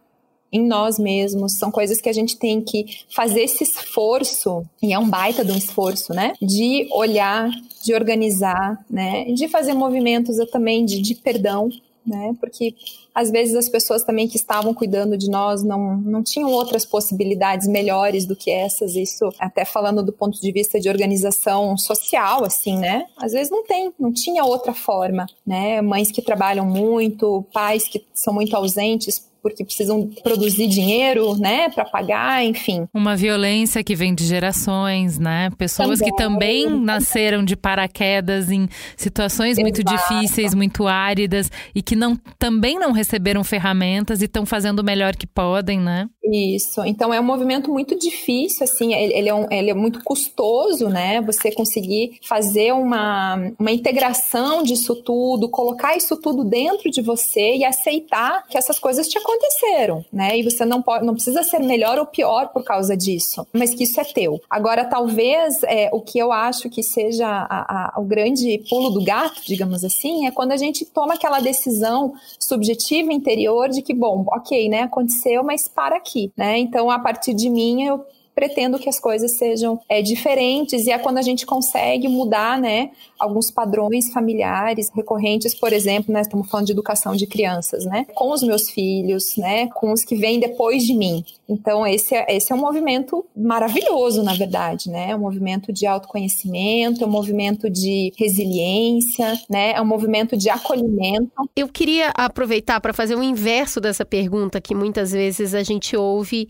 em nós mesmos, são coisas que a gente tem que fazer esse esforço, e é um baita de um esforço, né? De olhar, de organizar, né? De fazer movimentos também de, de perdão, né? Porque às vezes as pessoas também que estavam cuidando de nós não, não tinham outras possibilidades melhores do que essas. Isso até falando do ponto de vista de organização social, assim, né? Às vezes não tem, não tinha outra forma, né? Mães que trabalham muito, pais que são muito ausentes porque precisam produzir dinheiro, né, para pagar, enfim. Uma violência que vem de gerações, né? Pessoas também. que também nasceram de paraquedas em situações Exato. muito difíceis, muito áridas e que não também não receberam ferramentas e estão fazendo o melhor que podem, né? Isso. Então é um movimento muito difícil, assim, ele, ele, é, um, ele é muito custoso, né? Você conseguir fazer uma, uma integração disso tudo, colocar isso tudo dentro de você e aceitar que essas coisas te aconteceram, né? E você não pode, não precisa ser melhor ou pior por causa disso, mas que isso é teu. Agora, talvez é, o que eu acho que seja a, a, o grande pulo do gato, digamos assim, é quando a gente toma aquela decisão subjetiva interior de que, bom, ok, né? Aconteceu, mas para aqui aqui, né? Então, a partir de mim, eu pretendo que as coisas sejam é, diferentes e é quando a gente consegue mudar, né, alguns padrões familiares recorrentes, por exemplo, né, estamos falando de educação de crianças, né, com os meus filhos, né, com os que vêm depois de mim. Então esse é, esse é um movimento maravilhoso, na verdade, né, é um movimento de autoconhecimento, é um movimento de resiliência, né, é um movimento de acolhimento. Eu queria aproveitar para fazer o inverso dessa pergunta que muitas vezes a gente ouve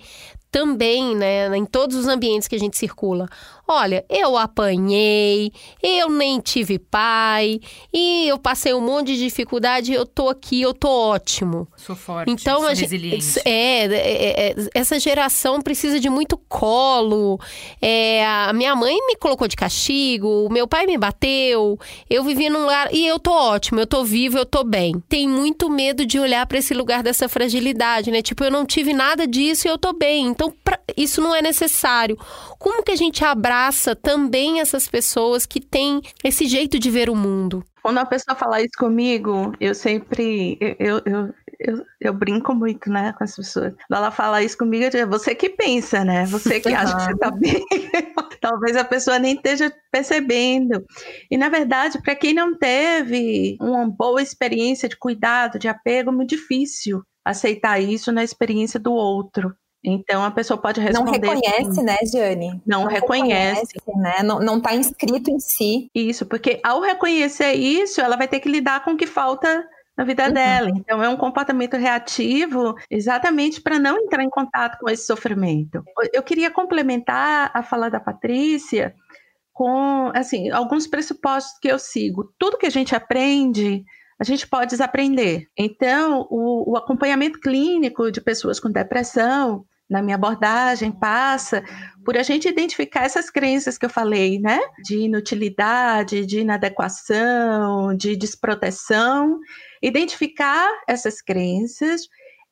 também, né, em todos os ambientes que a gente circula. Olha, eu apanhei, eu nem tive pai, e eu passei um monte de dificuldade, eu tô aqui, eu tô ótimo. Sou forte, então, sou a resiliente. Gente, é, é, é, essa geração precisa de muito colo. É, a minha mãe me colocou de castigo, o meu pai me bateu, eu vivi num lugar e eu tô ótimo, eu tô vivo, eu tô bem. Tem muito medo de olhar para esse lugar dessa fragilidade, né? Tipo, eu não tive nada disso e eu tô bem. Então Então, pra, isso não é necessário. Como que a gente abraça também essas pessoas que têm esse jeito de ver o mundo? Quando a pessoa fala isso comigo, eu sempre. Eu, eu, eu, eu, brinco muito, né, com as pessoas. Quando ela fala isso comigo, eu digo, é você que pensa, né? Você que acha que você tá bem. Talvez a pessoa nem esteja percebendo. E, na verdade, para quem não teve uma boa experiência de cuidado, de apego, é muito difícil aceitar isso na experiência do outro. Então a pessoa pode responder. Não reconhece, assim, né, Jane? Não, não reconhece. reconhece. né? Não está inscrito em si. Isso, porque ao reconhecer isso, ela vai ter que lidar com o que falta na vida uhum. dela. Então é um comportamento reativo exatamente para não entrar em contato com esse sofrimento. Eu queria complementar a fala da Patrícia com assim alguns pressupostos que eu sigo. Tudo que a gente aprende a gente pode desaprender. Então, o, o, acompanhamento clínico de pessoas com depressão, na minha abordagem, passa por a gente identificar essas crenças que eu falei, né? De inutilidade, de inadequação, de desproteção, identificar essas crenças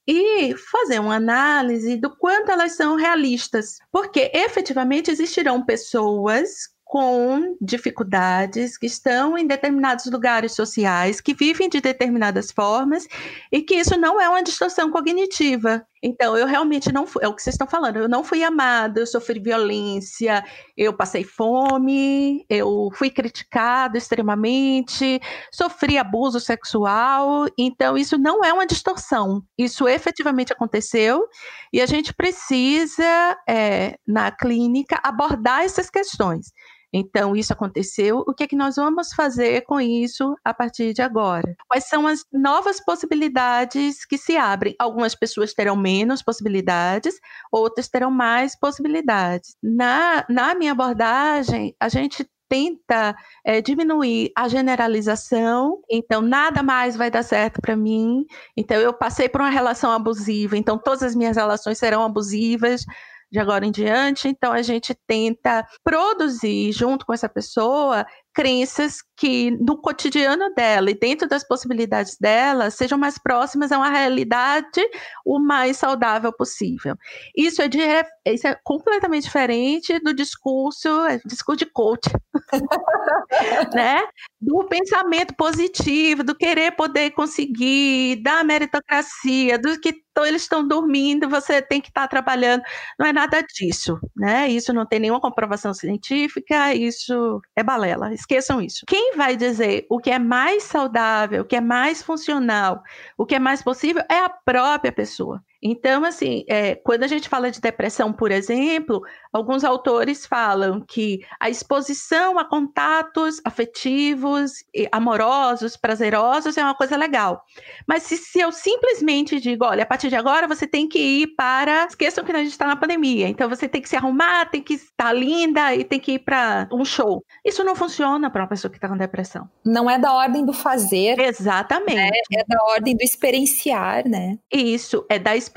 e fazer uma análise do quanto elas são realistas, porque efetivamente existirão pessoas com dificuldades, que estão em determinados lugares sociais, que vivem de determinadas formas e que isso não é uma distorção cognitiva. Então, eu realmente não fui, é o que vocês estão falando, eu não fui amada, eu sofri violência, eu passei fome, eu fui criticado extremamente, sofri abuso sexual, então isso não é uma distorção, isso efetivamente aconteceu e a gente precisa, é, na clínica, abordar essas questões. Então, isso aconteceu. O que é que nós vamos fazer com isso a partir de agora? Quais são as novas possibilidades que se abrem? Algumas pessoas terão menos possibilidades, outras terão mais possibilidades. Na, na minha abordagem, a gente tenta é, diminuir a generalização, então nada mais vai dar certo para mim. Então eu passei por uma relação abusiva, então todas as minhas relações serão abusivas de agora em diante. Então a gente tenta produzir junto com essa pessoa crenças que no cotidiano dela e dentro das possibilidades dela sejam mais próximas a uma realidade o mais saudável possível. Isso é, de, isso é completamente diferente do discurso, é, discurso de coach, né? Do pensamento positivo, do querer poder conseguir, da meritocracia, do que eles estão dormindo, você tem que estar tá trabalhando. Não é nada disso, né? Isso não tem nenhuma comprovação científica, isso é balela esqueçam isso. Quem vai dizer o que é mais saudável, o que é mais funcional, o que é mais possível é a própria pessoa. Então, assim, é, quando a gente fala de depressão, por exemplo, alguns autores falam que a exposição a contatos afetivos, amorosos, prazerosos é uma coisa legal. Mas se, se eu simplesmente digo, olha, a partir de agora você tem que ir para. Esqueçam que a gente está na pandemia, então você tem que se arrumar, tem que estar linda e tem que ir para um show. Isso não funciona para uma pessoa que está com depressão. Não é da ordem do fazer. Exatamente. Né? É da ordem do experienciar, né? Isso, é da experiência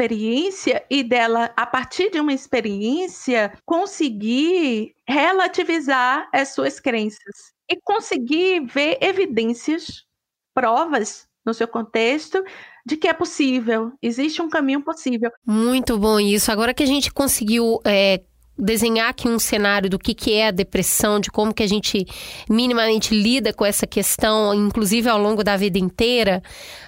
e dela, a partir de uma experiência, conseguir relativizar as suas crenças e conseguir ver evidências, provas no seu contexto de que é possível, existe um caminho possível. Muito bom isso. Agora que a gente conseguiu é, desenhar aqui um cenário do que, que é a depressão, de como que a gente minimamente lida com essa questão, inclusive ao longo da vida inteira,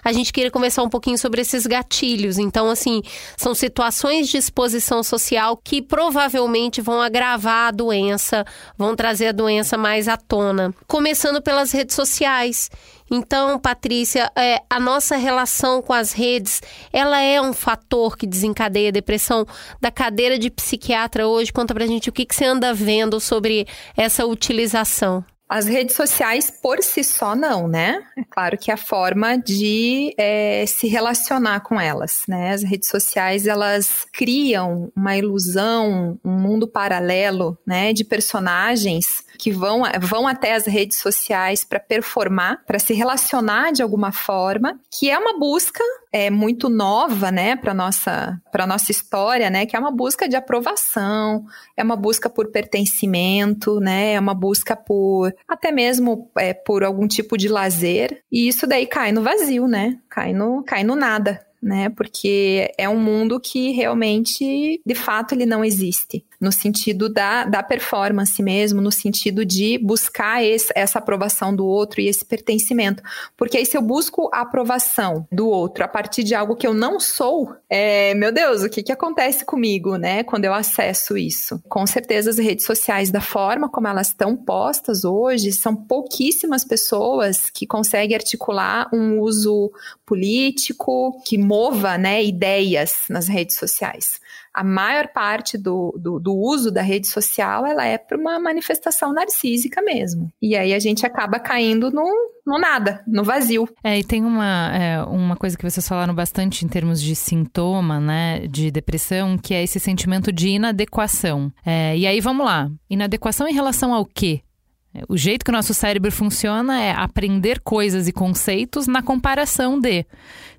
a gente queria conversar um pouquinho sobre esses gatilhos. Então, assim, são situações de exposição social que provavelmente vão agravar a doença, vão trazer a doença mais à tona. Começando pelas redes sociais. Então, Patrícia, é, a nossa relação com as redes, ela é um fator que desencadeia a depressão. Da cadeira de psiquiatra hoje, conta pra gente o que, que você anda vendo sobre essa utilização. As redes sociais por si só não, né? É claro que é a forma de é, se relacionar com elas, né? As redes sociais elas criam uma ilusão, um mundo paralelo, né? De personagens que vão, vão até as redes sociais para performar, para se relacionar de alguma forma, que é uma busca é muito nova, né, para nossa para nossa história, né, que é uma busca de aprovação, é uma busca por pertencimento, né, é uma busca por até mesmo é, por algum tipo de lazer e isso daí cai no vazio, né, cai no cai no nada, né? Porque é um mundo que realmente, de fato, ele não existe no sentido da, da performance mesmo, no sentido de buscar esse, essa aprovação do outro e esse pertencimento. Porque aí, se eu busco a aprovação do outro a partir de algo que eu não sou, é, meu Deus, o que, que acontece comigo, né, quando eu acesso isso? Com certeza, as redes sociais, da forma como elas estão postas hoje, são pouquíssimas pessoas que conseguem articular um uso político que mova né, ideias nas redes sociais a maior parte do, do, do uso da rede social ela é para uma manifestação narcísica mesmo. E aí a gente acaba caindo no, no nada, no vazio. É, e tem uma, é, uma coisa que vocês falaram bastante em termos de sintoma, né, de depressão, que é esse sentimento de inadequação. É, e aí vamos lá. Inadequação em relação ao quê? O jeito que o nosso cérebro funciona é aprender coisas e conceitos na comparação de.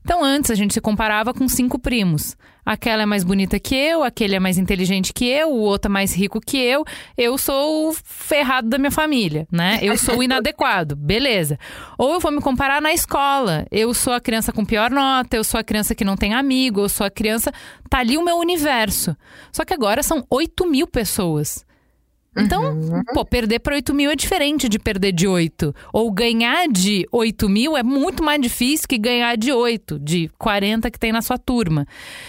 Então, antes a gente se comparava com cinco primos. Aquela é mais bonita que eu, aquele é mais inteligente que eu, o outro é mais rico que eu. Eu sou o ferrado da minha família, né? Eu sou o inadequado, beleza. Ou eu vou me comparar na escola. Eu sou a criança com pior nota, eu sou a criança que não tem amigo, eu sou a criança. Tá ali o meu universo. Só que agora são 8 mil pessoas. Então, uhum. pô, perder para 8 mil é diferente de perder de 8. Ou ganhar de 8 mil é muito mais difícil que ganhar de 8, de 40 que tem na sua turma.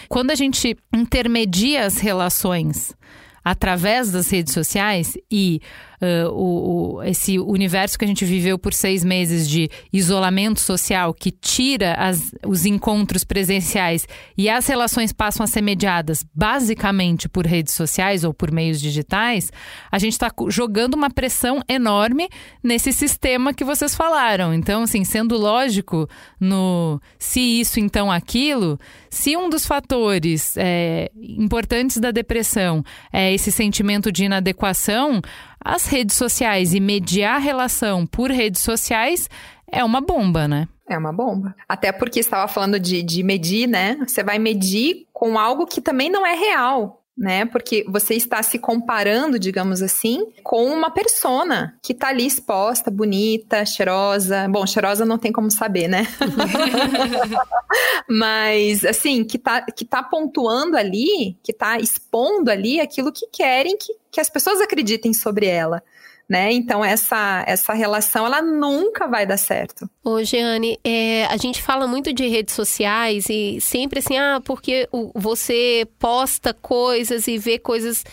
Quando a gente intermedia as relações através das redes sociais e uh, o, o, esse universo que a gente viveu por seis meses de isolamento social que tira as, os encontros presenciais e as relações passam a ser mediadas basicamente por redes sociais ou por meios digitais, a gente está jogando uma pressão enorme nesse sistema que vocês falaram. Então, assim, sendo lógico no se isso, então aquilo, se um dos fatores é, importantes da depressão é esse sentimento de inadequação, as redes sociais e mediar relação por redes sociais é uma bomba, né? É uma bomba. Até porque estava falando de, de medir, né? Você vai medir com algo que também não é real né? Porque você está se comparando, digamos assim, com uma persona que está ali exposta, bonita, cheirosa. Bom, cheirosa não tem como saber, né? Mas assim, que está que tá pontuando ali, que está expondo ali aquilo que querem que, que as pessoas acreditem sobre ela né? Então essa essa relação ela nunca vai dar certo. Ô, Jeane, é, a gente fala muito de redes sociais e sempre assim, ah, porque você posta coisas e vê coisas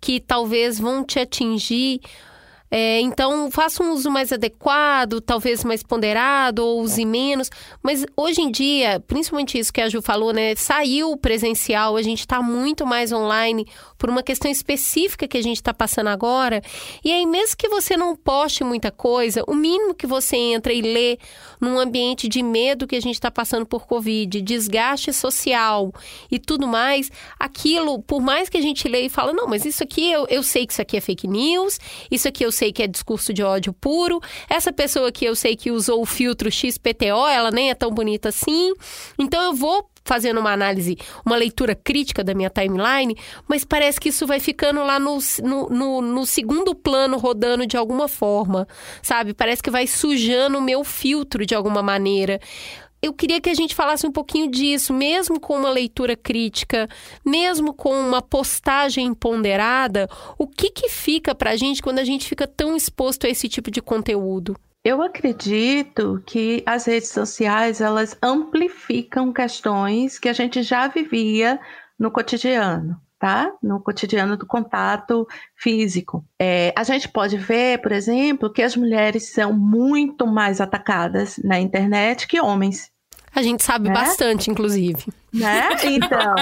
que talvez vão te atingir é, então, faça um uso mais adequado, talvez mais ponderado, ou use menos. Mas hoje em dia, principalmente isso que a Ju falou, né? Saiu presencial, a gente está muito mais online por uma questão específica que a gente está passando agora. E aí, mesmo que você não poste muita coisa, o mínimo que você entra e lê num ambiente de medo que a gente está passando por Covid, desgaste social e tudo mais, aquilo, por mais que a gente leia e fala, não, mas isso aqui eu, eu sei que isso aqui é fake news, isso aqui eu sei que é discurso de ódio puro. Essa pessoa que eu sei que usou o filtro XPTO, ela nem é tão bonita assim. Então eu vou fazendo uma análise, uma leitura crítica da minha timeline, mas parece que isso vai ficando lá no, no, no, no, segundo plano, rodando de alguma forma, sabe? Parece que vai sujando o meu filtro de alguma maneira eu queria que a gente falasse um pouquinho disso, mesmo com uma leitura crítica, mesmo com uma postagem ponderada, o que que fica para a gente quando a gente fica tão exposto a esse tipo de conteúdo? Eu acredito que as redes sociais elas amplificam questões que a gente já vivia no cotidiano. Tá? No cotidiano do contato físico. É, a gente pode ver, por exemplo, que as mulheres são muito mais atacadas na internet que homens. A gente sabe né? bastante, inclusive. Né? Então,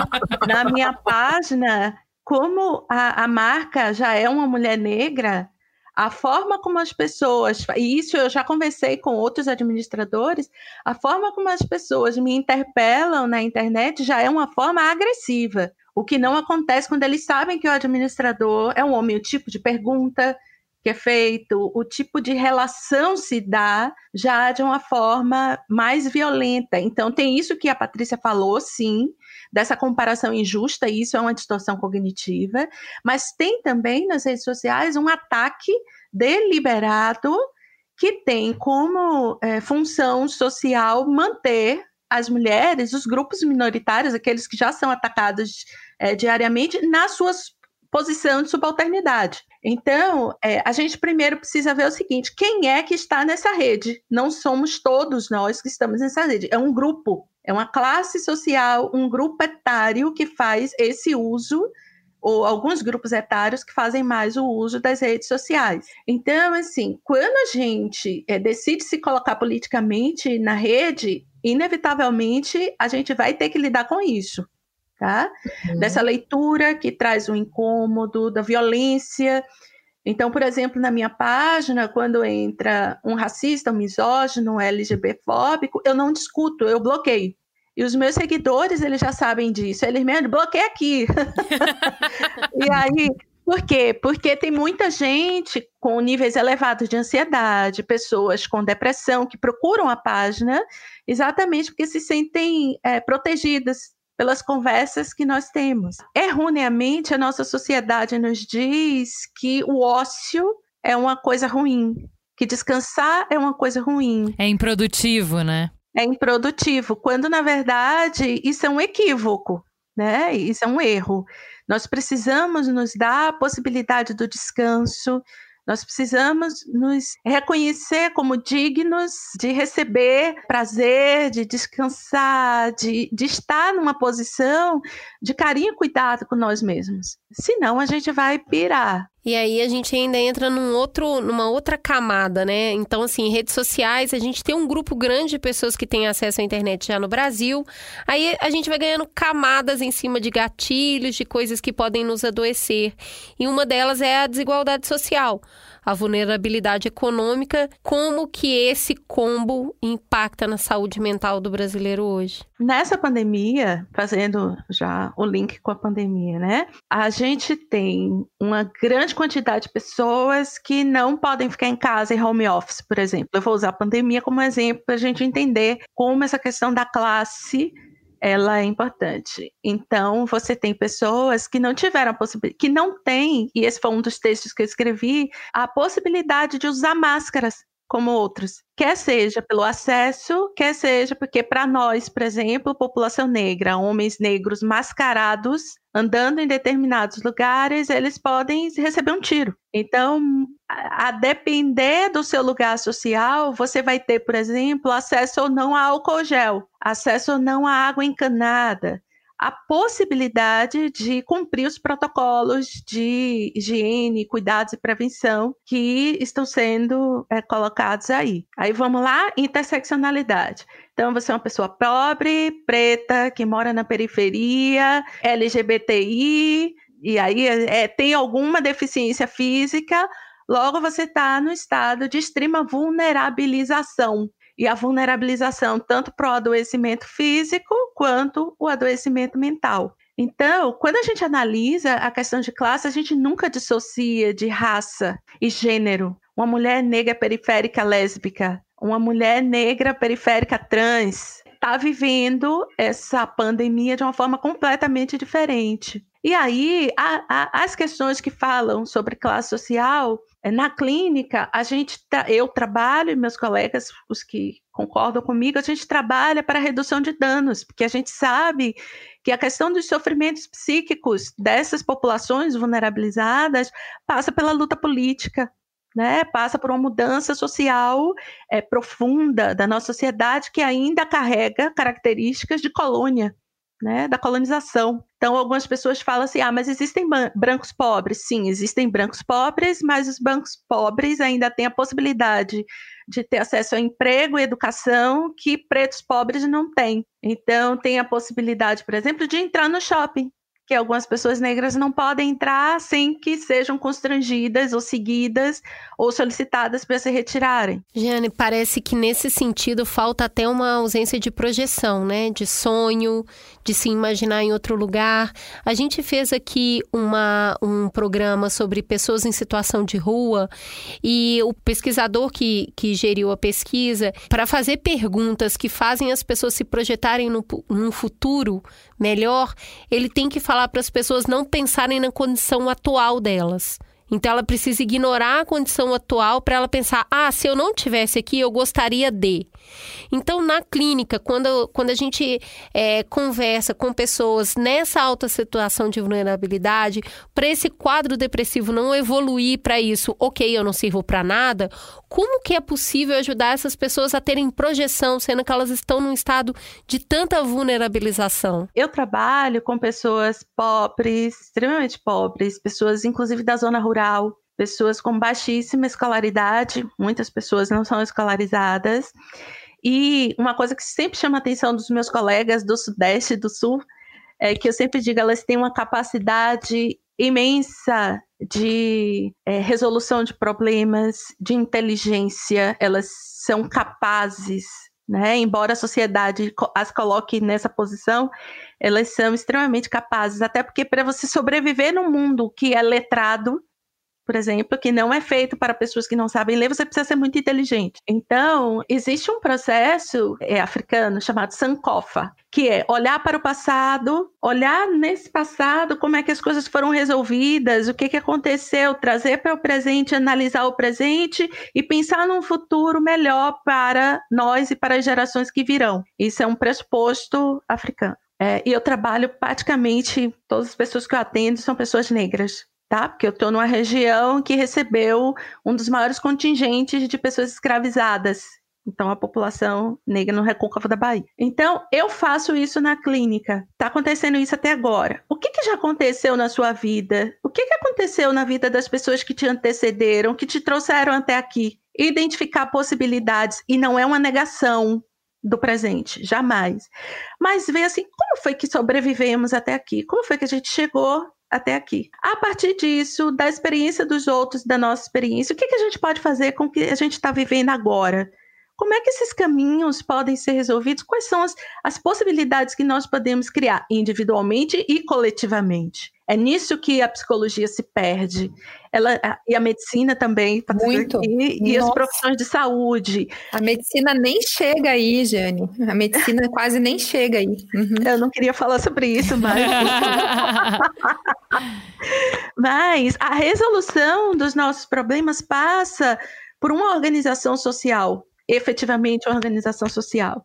na minha página, como a, a marca já é uma mulher negra, a forma como as pessoas, e isso eu já conversei com outros administradores, a forma como as pessoas me interpelam na internet já é uma forma agressiva. O que não acontece quando eles sabem que o administrador é um homem, o tipo de pergunta, que é feito, o tipo de relação se dá já de uma forma mais violenta. Então, tem isso que a Patrícia falou, sim, dessa comparação injusta, isso é uma distorção cognitiva, mas tem também nas redes sociais um ataque deliberado que tem como é, função social manter as mulheres, os grupos minoritários, aqueles que já são atacados é, diariamente, na sua posição de subalternidade. Então, é, a gente primeiro precisa ver o seguinte: quem é que está nessa rede? Não somos todos nós que estamos nessa rede, é um grupo, é uma classe social, um grupo etário que faz esse uso ou alguns grupos etários que fazem mais o uso das redes sociais. Então, assim, quando a gente é, decide se colocar politicamente na rede, inevitavelmente a gente vai ter que lidar com isso. Tá? Uhum. Dessa leitura que traz o incômodo, da violência. Então, por exemplo, na minha página, quando entra um racista, um misógino, um LGBTfóbico, eu não discuto, eu bloqueio. E os meus seguidores, eles já sabem disso. Eles me bloqueiam aqui. e aí, por quê? Porque tem muita gente com níveis elevados de ansiedade, pessoas com depressão que procuram a página exatamente porque se sentem é, protegidas pelas conversas que nós temos. Erroneamente, a nossa sociedade nos diz que o ócio é uma coisa ruim, que descansar é uma coisa ruim. É improdutivo, né? é improdutivo, quando na verdade isso é um equívoco, né? Isso é um erro. Nós precisamos nos dar a possibilidade do descanso, nós precisamos nos reconhecer como dignos de receber prazer, de descansar, de, de estar numa posição de carinho e cuidado com nós mesmos. Senão a gente vai pirar. E aí a gente ainda entra num outro, numa outra camada, né? Então, assim, redes sociais, a gente tem um grupo grande de pessoas que têm acesso à internet já no Brasil. Aí a gente vai ganhando camadas em cima de gatilhos, de coisas que podem nos adoecer. E uma delas é a desigualdade social a vulnerabilidade econômica, como que esse combo impacta na saúde mental do brasileiro hoje? Nessa pandemia, fazendo já o link com a pandemia, né? A gente tem uma grande quantidade de pessoas que não podem ficar em casa em home office, por exemplo. Eu vou usar a pandemia como exemplo para a gente entender como essa questão da classe ela é importante. Então, você tem pessoas que não tiveram a possibilidade, que não têm, e esse foi um dos textos que eu escrevi, a possibilidade de usar máscaras como outros, quer seja pelo acesso, quer seja porque para nós, por exemplo, população negra, homens negros mascarados andando em determinados lugares, eles podem receber um tiro. Então, a depender do seu lugar social, você vai ter, por exemplo, acesso ou não a álcool gel, acesso ou não a água encanada, a possibilidade de cumprir os protocolos de higiene, cuidados e prevenção que estão sendo é, colocados aí. Aí vamos lá, interseccionalidade. Então, você é uma pessoa pobre, preta, que mora na periferia, LGBTI, e aí é, tem alguma deficiência física, logo você está no estado de extrema vulnerabilização e a vulnerabilização tanto para o adoecimento físico quanto o adoecimento mental. Então, quando a gente analisa a questão de classe, a gente nunca dissocia de raça e gênero. Uma mulher negra periférica lésbica, uma mulher negra periférica trans, está vivendo essa pandemia de uma forma completamente diferente. E aí, a, a, as questões que falam sobre classe social, é, na clínica, a gente eu trabalho e meus colegas, os que concordam comigo, a gente trabalha para redução de danos, porque a gente sabe que a questão dos sofrimentos psíquicos dessas populações vulnerabilizadas passa pela luta política, né, passa por uma mudança social é, profunda da nossa sociedade que ainda carrega características de colônia né, da colonização. Então, algumas pessoas falam assim: ah, mas existem brancos pobres. Sim, existem brancos pobres, mas os brancos pobres ainda têm a possibilidade de ter acesso a emprego e educação que pretos pobres não têm. Então, tem a possibilidade, por exemplo, de entrar no shopping que algumas pessoas negras não podem entrar sem que sejam constrangidas ou seguidas ou solicitadas para se retirarem. Jane, parece que nesse sentido falta até uma ausência de projeção, né? De sonho, de se imaginar em outro lugar. A gente fez aqui uma, um programa sobre pessoas em situação de rua e o pesquisador que, que geriu a pesquisa, para fazer perguntas que fazem as pessoas se projetarem no, num futuro melhor, ele tem que falar para as pessoas não pensarem na condição atual delas. Então ela precisa ignorar a condição atual para ela pensar: ah, se eu não tivesse aqui, eu gostaria de. Então, na clínica, quando, quando a gente é, conversa com pessoas nessa alta situação de vulnerabilidade, para esse quadro depressivo não evoluir para isso, ok, eu não sirvo para nada, como que é possível ajudar essas pessoas a terem projeção, sendo que elas estão num estado de tanta vulnerabilização? Eu trabalho com pessoas pobres, extremamente pobres, pessoas inclusive da zona rural, pessoas com baixíssima escolaridade, muitas pessoas não são escolarizadas. E uma coisa que sempre chama a atenção dos meus colegas do Sudeste e do Sul é que eu sempre digo, elas têm uma capacidade imensa de é, resolução de problemas, de inteligência, elas são capazes, né? Embora a sociedade as coloque nessa posição, elas são extremamente capazes, até porque para você sobreviver num mundo que é letrado, por exemplo, que não é feito para pessoas que não sabem ler, você precisa ser muito inteligente. Então, existe um processo é, africano chamado Sankofa, que é olhar para o passado, olhar nesse passado como é que as coisas foram resolvidas, o que, que aconteceu, trazer para o presente, analisar o presente e pensar num futuro melhor para nós e para as gerações que virão. Isso é um pressuposto africano. É, e eu trabalho praticamente, todas as pessoas que eu atendo são pessoas negras tá? Porque eu estou numa região que recebeu um dos maiores contingentes de pessoas escravizadas. Então, a população negra no Recôncavo da Bahia. Então, eu faço isso na clínica. Está acontecendo isso até agora. O que, que, já aconteceu na sua vida? O que, que aconteceu na vida das pessoas que te antecederam, que te trouxeram até aqui? Identificar possibilidades. E não é uma negação do presente, jamais. Mas ver assim, como foi que sobrevivemos até aqui? Como foi que a gente chegou até aqui. A partir disso, da experiência dos outros, da nossa experiência, o que, que a gente pode fazer com o que a gente está vivendo agora? Como é que esses caminhos podem ser resolvidos? Quais são as, as possibilidades que nós podemos criar individualmente e coletivamente? É nisso que a psicologia se perde. Ela, e a medicina também, tá Muito. Aqui, e as profissões de saúde. A medicina nem chega aí, Jane. A medicina quase nem chega aí. Uhum. Eu não queria falar sobre isso, mas. mas a resolução dos nossos problemas passa por uma organização social efetivamente organização social.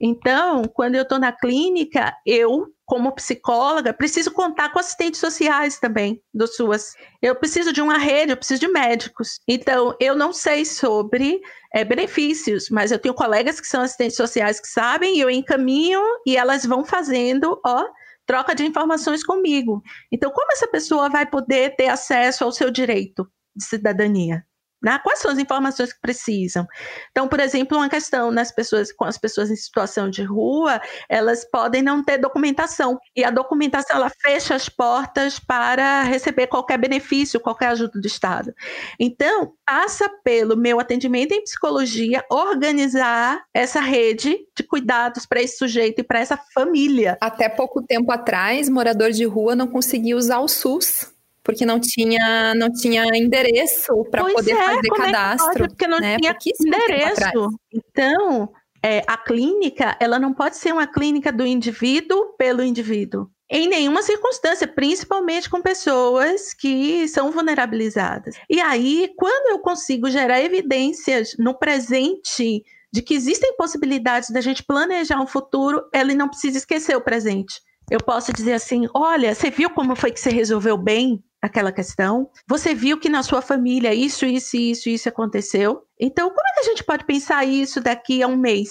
Então, quando eu estou na clínica, eu, como psicóloga, preciso contar com assistentes sociais também do SUAS. Eu preciso de uma rede, eu preciso de médicos. Então, eu não sei sobre é, benefícios, mas eu tenho colegas que são assistentes sociais que sabem, e eu encaminho e elas vão fazendo, ó, troca de informações comigo. Então, como essa pessoa vai poder ter acesso ao seu direito de cidadania? Né? Quais são as informações que precisam? Então, por exemplo, uma questão nas pessoas com as pessoas em situação de rua, elas podem não ter documentação e a documentação ela fecha as portas para receber qualquer benefício, qualquer ajuda do Estado. Então, passa pelo meu atendimento em psicologia organizar essa rede de cuidados para esse sujeito e para essa família. Até pouco tempo atrás, morador de rua não conseguia usar o SUS porque não tinha, não tinha endereço para poder é, fazer cadastro. É porque não né? tinha endereço. Então, é, a clínica, ela não pode ser uma clínica do indivíduo pelo indivíduo. Em nenhuma circunstância, principalmente com pessoas que são vulnerabilizadas. E aí, quando eu consigo gerar evidências no presente de que existem possibilidades da gente planejar um futuro, ele não precisa esquecer o presente. Eu posso dizer assim: olha, você viu como foi que você resolveu bem aquela questão. Você viu que na sua família isso, isso, isso, isso aconteceu. Então, como é que a gente pode pensar isso daqui a um mês,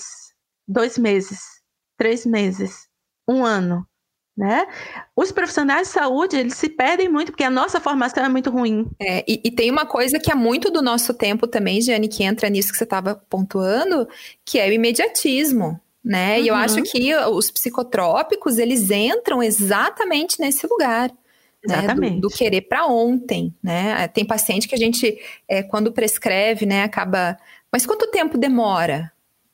dois meses, três meses, um ano? Né? Os profissionais de saúde, eles se perdem muito, porque a nossa formação é muito ruim. É, e, e, tem uma coisa que é muito do nosso tempo também, Jane, que entra nisso que você estava pontuando, que é o imediatismo. Né? Uhum. E eu acho uhum. que os psicotrópicos, eles entram exatamente nesse lugar. Exatamente. Né, do, do, querer para ontem, né? Tem paciente que a gente, é, quando prescreve, né, acaba. Mas quanto tempo demora?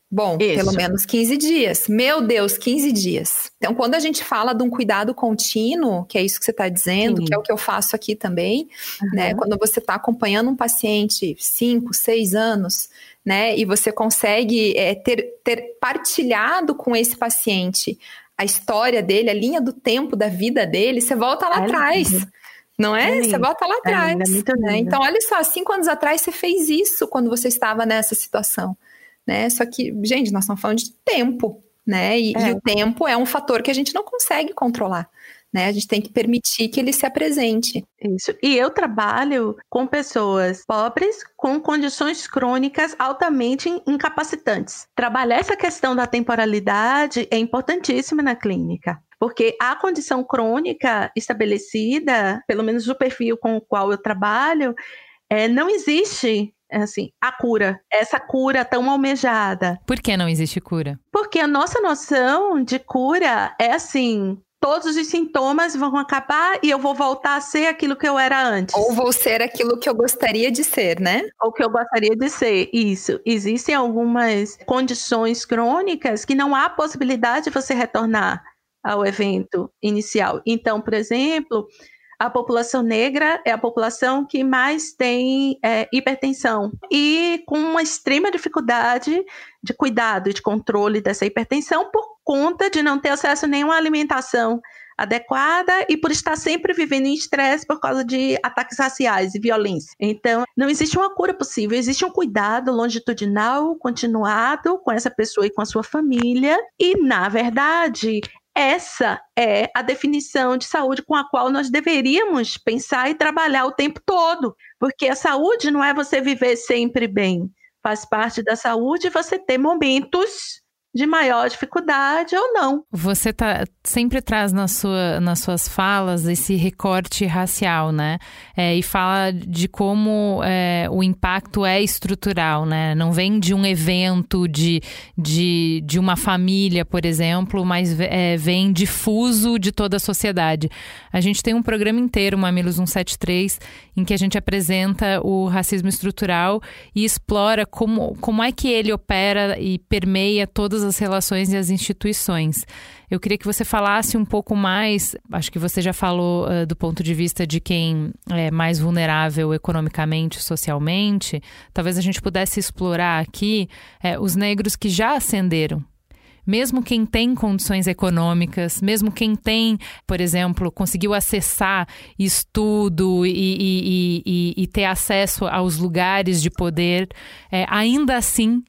Bom, Isso. pelo menos 15 dias. Meu Deus, 15 dias. Então, quando a gente fala de um cuidado contínuo, que é isso que você está dizendo, Sim. que é o que eu faço aqui também, uhum. né? Quando você está acompanhando um paciente 5, 6 anos, né? E você consegue é, ter, ter partilhado com esse paciente a história dele, a linha do tempo da vida dele, você volta lá é atrás. Lindo. Não é? é você volta lá é atrás. É né? Então, olha só, cinco anos atrás você fez isso quando você estava nessa situação. né? Só que, gente, nós estamos falando de tempo, né? E, é. e o tempo é um fator que a gente não consegue controlar. Né? A gente tem que permitir que ele se apresente. Isso. E eu trabalho com pessoas pobres com condições crônicas altamente incapacitantes. Trabalhar essa questão da temporalidade é importantíssima na clínica. Porque a condição crônica estabelecida, pelo menos o perfil com o qual eu trabalho, é, não existe assim, a cura, essa cura tão almejada. Por que não existe cura? Porque a nossa noção de cura é assim, todos os sintomas vão acabar e eu vou voltar a ser aquilo que eu era antes. Ou vou ser aquilo que eu gostaria de ser, né? Ou que eu gostaria de ser, isso. Existem algumas condições crônicas que não há possibilidade de você retornar ao evento inicial. Então, por exemplo, a população negra é a população que mais tem é, hipertensão e com uma extrema dificuldade de cuidado e de controle dessa hipertensão por conta de não ter acesso a nenhuma alimentação adequada e por estar sempre vivendo em estresse por causa de ataques raciais e violência. Então, não existe uma cura possível, existe um cuidado longitudinal, continuado com essa pessoa e com a sua família, e na verdade, essa é a definição de saúde com a qual nós deveríamos pensar e trabalhar o tempo todo, porque a saúde não é você viver sempre bem. Faz parte da saúde você ter momentos de maior dificuldade ou não. Você tá, sempre traz na sua, nas suas falas esse recorte racial, né? É, e fala de como é, o impacto é estrutural, né? Não vem de um evento, de, de, de uma família, por exemplo, mas é, vem difuso de toda a sociedade. A gente tem um programa inteiro, Mamilos 173, em que a gente apresenta o racismo estrutural e explora como, como é que ele opera e permeia todas as relações e as instituições. Eu queria que você falasse um pouco mais, acho que você já falou uh, do ponto de vista de quem é mais vulnerável economicamente, socialmente. Talvez a gente pudesse explorar aqui é, os negros que já ascenderam mesmo quem tem condições econômicas, mesmo quem tem, por exemplo, conseguiu acessar estudo e, e, e, e ter acesso aos lugares de poder, é, ainda assim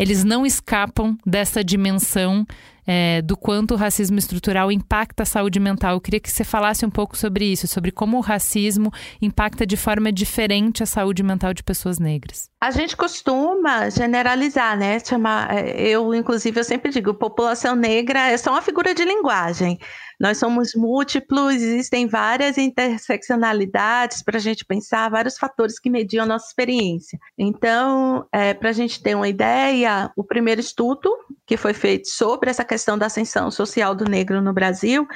eles não escapam dessa dimensão é, do quanto o racismo estrutural impacta a saúde mental. Eu queria que você falasse um pouco sobre isso, sobre como o racismo impacta de forma diferente a saúde mental de pessoas negras. A gente costuma generalizar, né? Chamar, é, eu, inclusive, eu sempre digo, população negra é só uma figura de linguagem. Nós somos múltiplos, existem várias interseccionalidades para a gente pensar, vários fatores que mediam a nossa experiência. Então, é, para a gente ter uma ideia, o primeiro estudo que foi feito sobre essa questão da ascensão social do negro no Brasil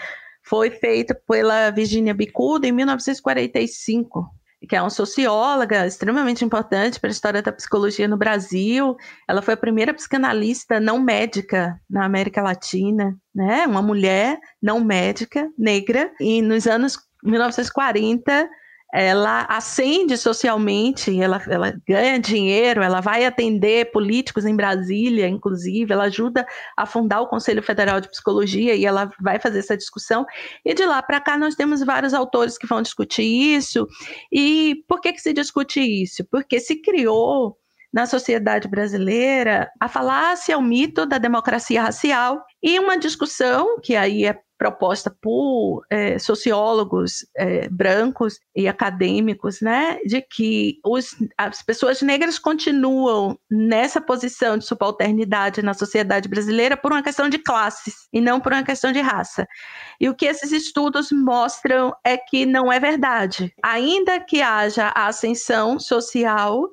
foi feito pela Virginia Bicudo em 1945 que é uma socióloga extremamente importante para a história da psicologia no Brasil. Ela foi a primeira psicanalista não médica na América Latina, né? Uma mulher não médica, negra, e nos anos 1940 ela ascende socialmente, ela, ela ganha dinheiro, ela vai atender políticos em Brasília, inclusive, ela ajuda a fundar o Conselho Federal de Psicologia e ela vai fazer essa discussão. E de lá para cá nós temos vários autores que vão discutir isso. E por que, que se discute isso? Porque se criou na sociedade brasileira a falácia, o mito da democracia racial e uma discussão que aí é proposta por é, sociólogos é, brancos e acadêmicos, né, de que os, as pessoas negras continuam nessa posição de subalternidade na sociedade brasileira por uma questão de classes e não por uma questão de raça. E o que esses estudos mostram é que não é verdade. Ainda que haja a ascensão social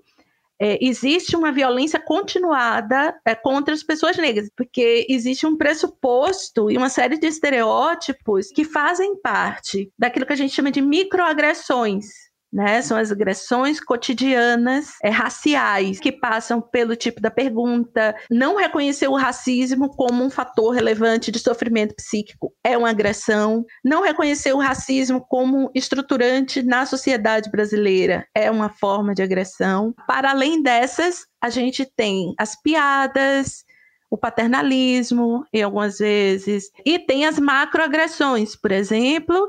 é, existe uma violência continuada é, contra as pessoas negras, porque existe um pressuposto e uma série de estereótipos que fazem parte daquilo que a gente chama de microagressões né? São as agressões cotidianas é, raciais que passam pelo tipo da pergunta. Não reconhecer o racismo como um fator relevante de sofrimento psíquico é uma agressão. Não reconhecer o racismo como estruturante na sociedade brasileira é uma forma de agressão. Para além dessas, a gente tem as piadas, o paternalismo, e algumas vezes, e tem as macroagressões, por exemplo,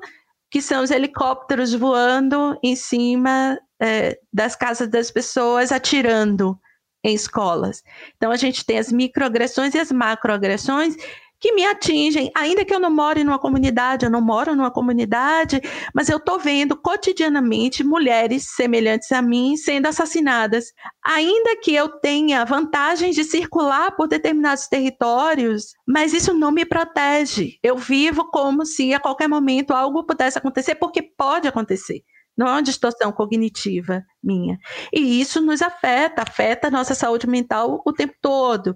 que são os helicópteros voando em cima é, das casas das pessoas, atirando em escolas. Então, a gente tem as microagressões e as macroagressões que me atingem, ainda que eu não more numa comunidade, eu não moro numa comunidade, mas eu estou vendo cotidianamente mulheres semelhantes a mim sendo assassinadas. Ainda que eu tenha vantagens de circular por determinados territórios, mas isso não me protege. Eu vivo como se a qualquer momento algo pudesse acontecer, porque pode acontecer não é uma distorção cognitiva minha. E isso nos afeta, afeta a nossa saúde mental o tempo todo.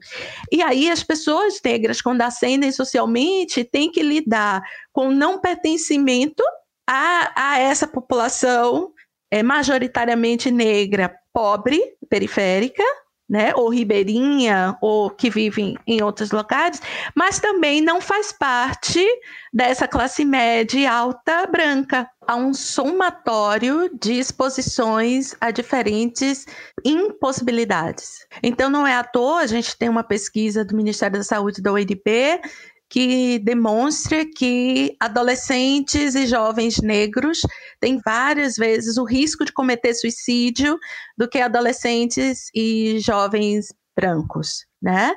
E aí as pessoas negras, quando ascendem socialmente, têm que lidar com não pertencimento a, a essa população é, majoritariamente negra, pobre, periférica, né, ou ribeirinha, ou que vivem em outros locais, mas também não faz parte dessa classe média alta branca. Há um somatório de exposições a diferentes impossibilidades. Então, não é à toa, a gente tem uma pesquisa do Ministério da Saúde da UIDP que demonstra que adolescentes e jovens negros têm várias vezes o risco de cometer suicídio do que adolescentes e jovens brancos, né?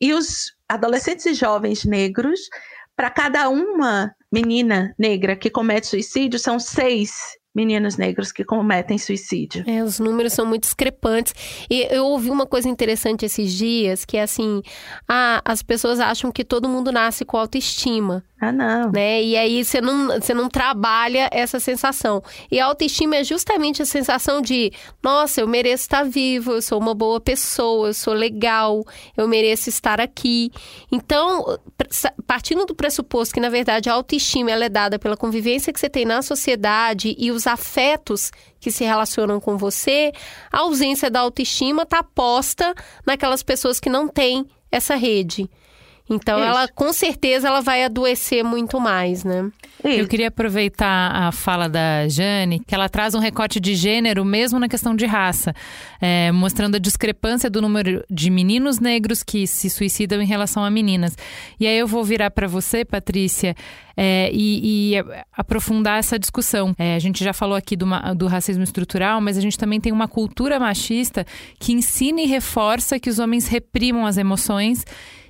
E os adolescentes e jovens negros, para cada uma menina negra que comete suicídio, são seis meninos negros que cometem suicídio. É, os números são muito discrepantes. E eu ouvi uma coisa interessante esses dias, que é assim, ah, as pessoas acham que todo mundo nasce com autoestima. Ah, não. Né? E aí você não, você não trabalha essa sensação. E a autoestima é justamente a sensação de, nossa, eu mereço estar vivo, eu sou uma boa pessoa, eu sou legal, eu mereço estar aqui. Então, partindo do pressuposto que, na verdade, a autoestima ela é dada pela convivência que você tem na sociedade e os afetos que se relacionam com você, a ausência da autoestima está posta naquelas pessoas que não têm essa rede. Então Isso. ela com certeza ela vai adoecer muito mais, né? Isso. Eu queria aproveitar a fala da Jane, que ela traz um recorte de gênero mesmo na questão de raça, é, mostrando a discrepância do número de meninos negros que se suicidam em relação a meninas. E aí eu vou virar para você, Patrícia, é, e, e, aprofundar essa discussão. É, a gente já falou aqui do, do, racismo estrutural, mas a gente também tem uma cultura machista que ensina e reforça que os homens reprimam as emoções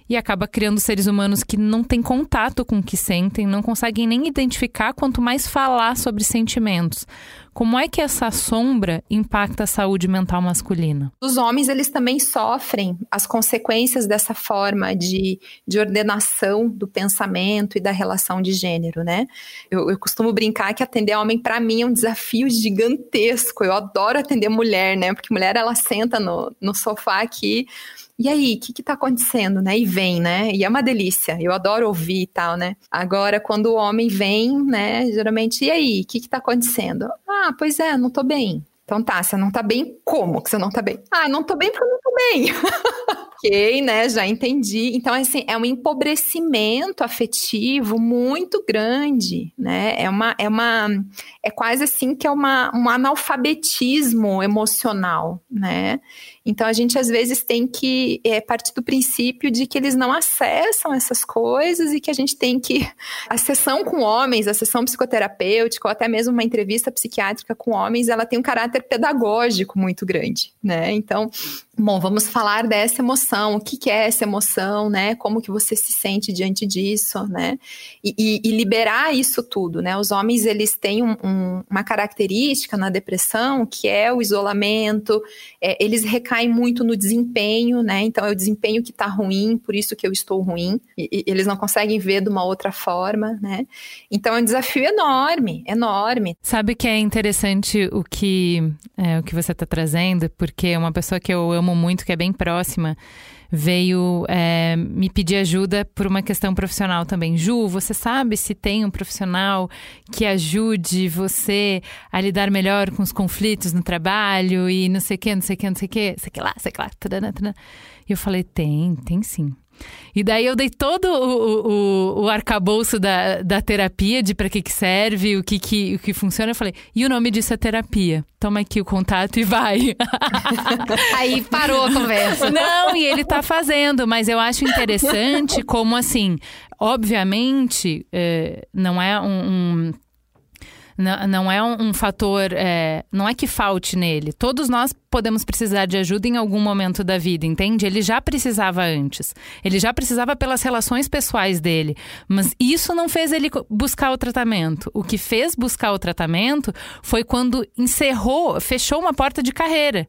e acaba criando seres humanos que não têm contato com o que sentem, não conseguem nem identificar, quanto mais falar sobre sentimentos. Como é que essa sombra impacta a saúde mental masculina? Os homens, eles também sofrem as consequências dessa forma de, de ordenação do pensamento e da relação de gênero, né? Eu, eu costumo brincar que atender homem, para mim, é um desafio gigantesco. Eu adoro atender mulher, né? Porque mulher, ela senta no, no sofá aqui e aí, o que está acontecendo, né? E vem, né? E é uma delícia. Eu adoro ouvir e tal, né? Agora, quando o homem vem, né? Geralmente, e aí, o que está acontecendo? Ah, pois é, não tô bem. Então tá, você não tá bem, como que você não tá bem? Ah, não tô bem porque eu não tô bem. ok, né? Já entendi. Então, assim, é um empobrecimento afetivo muito grande, né? É uma, é uma, é quase assim que é uma, um analfabetismo emocional, né? Então, a gente às vezes tem que é, partir do princípio de que eles não acessam essas coisas e que a gente tem que. A sessão com homens, a sessão psicoterapêutica, ou até mesmo uma entrevista psiquiátrica com homens, ela tem um caráter pedagógico muito grande, né? Então, Bom, vamos falar dessa emoção, o que, que, é essa emoção, né? Como que você se sente diante disso, né? E, e, e liberar isso tudo, né? Os homens, eles têm um, um, uma característica na depressão que é o isolamento, é, eles recaem muito no desempenho, né? Então, é o desempenho que está ruim, por isso que eu estou ruim. E, eles não conseguem ver de uma outra forma, né? Então, é um desafio enorme, enorme. Sabe que é interessante o que, é, o que você está trazendo? Porque uma pessoa que eu amo amo muito, que é bem próxima, veio é, me pedir ajuda por uma questão profissional também. Ju, você sabe se tem um profissional que ajude você a lidar melhor com os conflitos no trabalho e não sei o que, não sei o que, não sei o que, sei que lá, sei que lá. E eu falei, tem, tem sim. E daí eu dei todo o, o, o arcabouço da, da terapia, de para que, que serve, o que, que, o que funciona. Eu falei, e o nome disso é terapia. Toma aqui o contato e vai. Aí parou a conversa. Não, e ele tá fazendo, mas eu acho interessante como assim, obviamente, é, não é um, um Não, não é um, um fator. É, não é que falte nele. Todos nós podemos precisar de ajuda em algum momento da vida, entende? Ele já precisava antes. Ele já precisava pelas relações pessoais dele. Mas isso não fez ele buscar o tratamento. O que fez buscar o tratamento foi quando encerrou, fechou uma porta de carreira.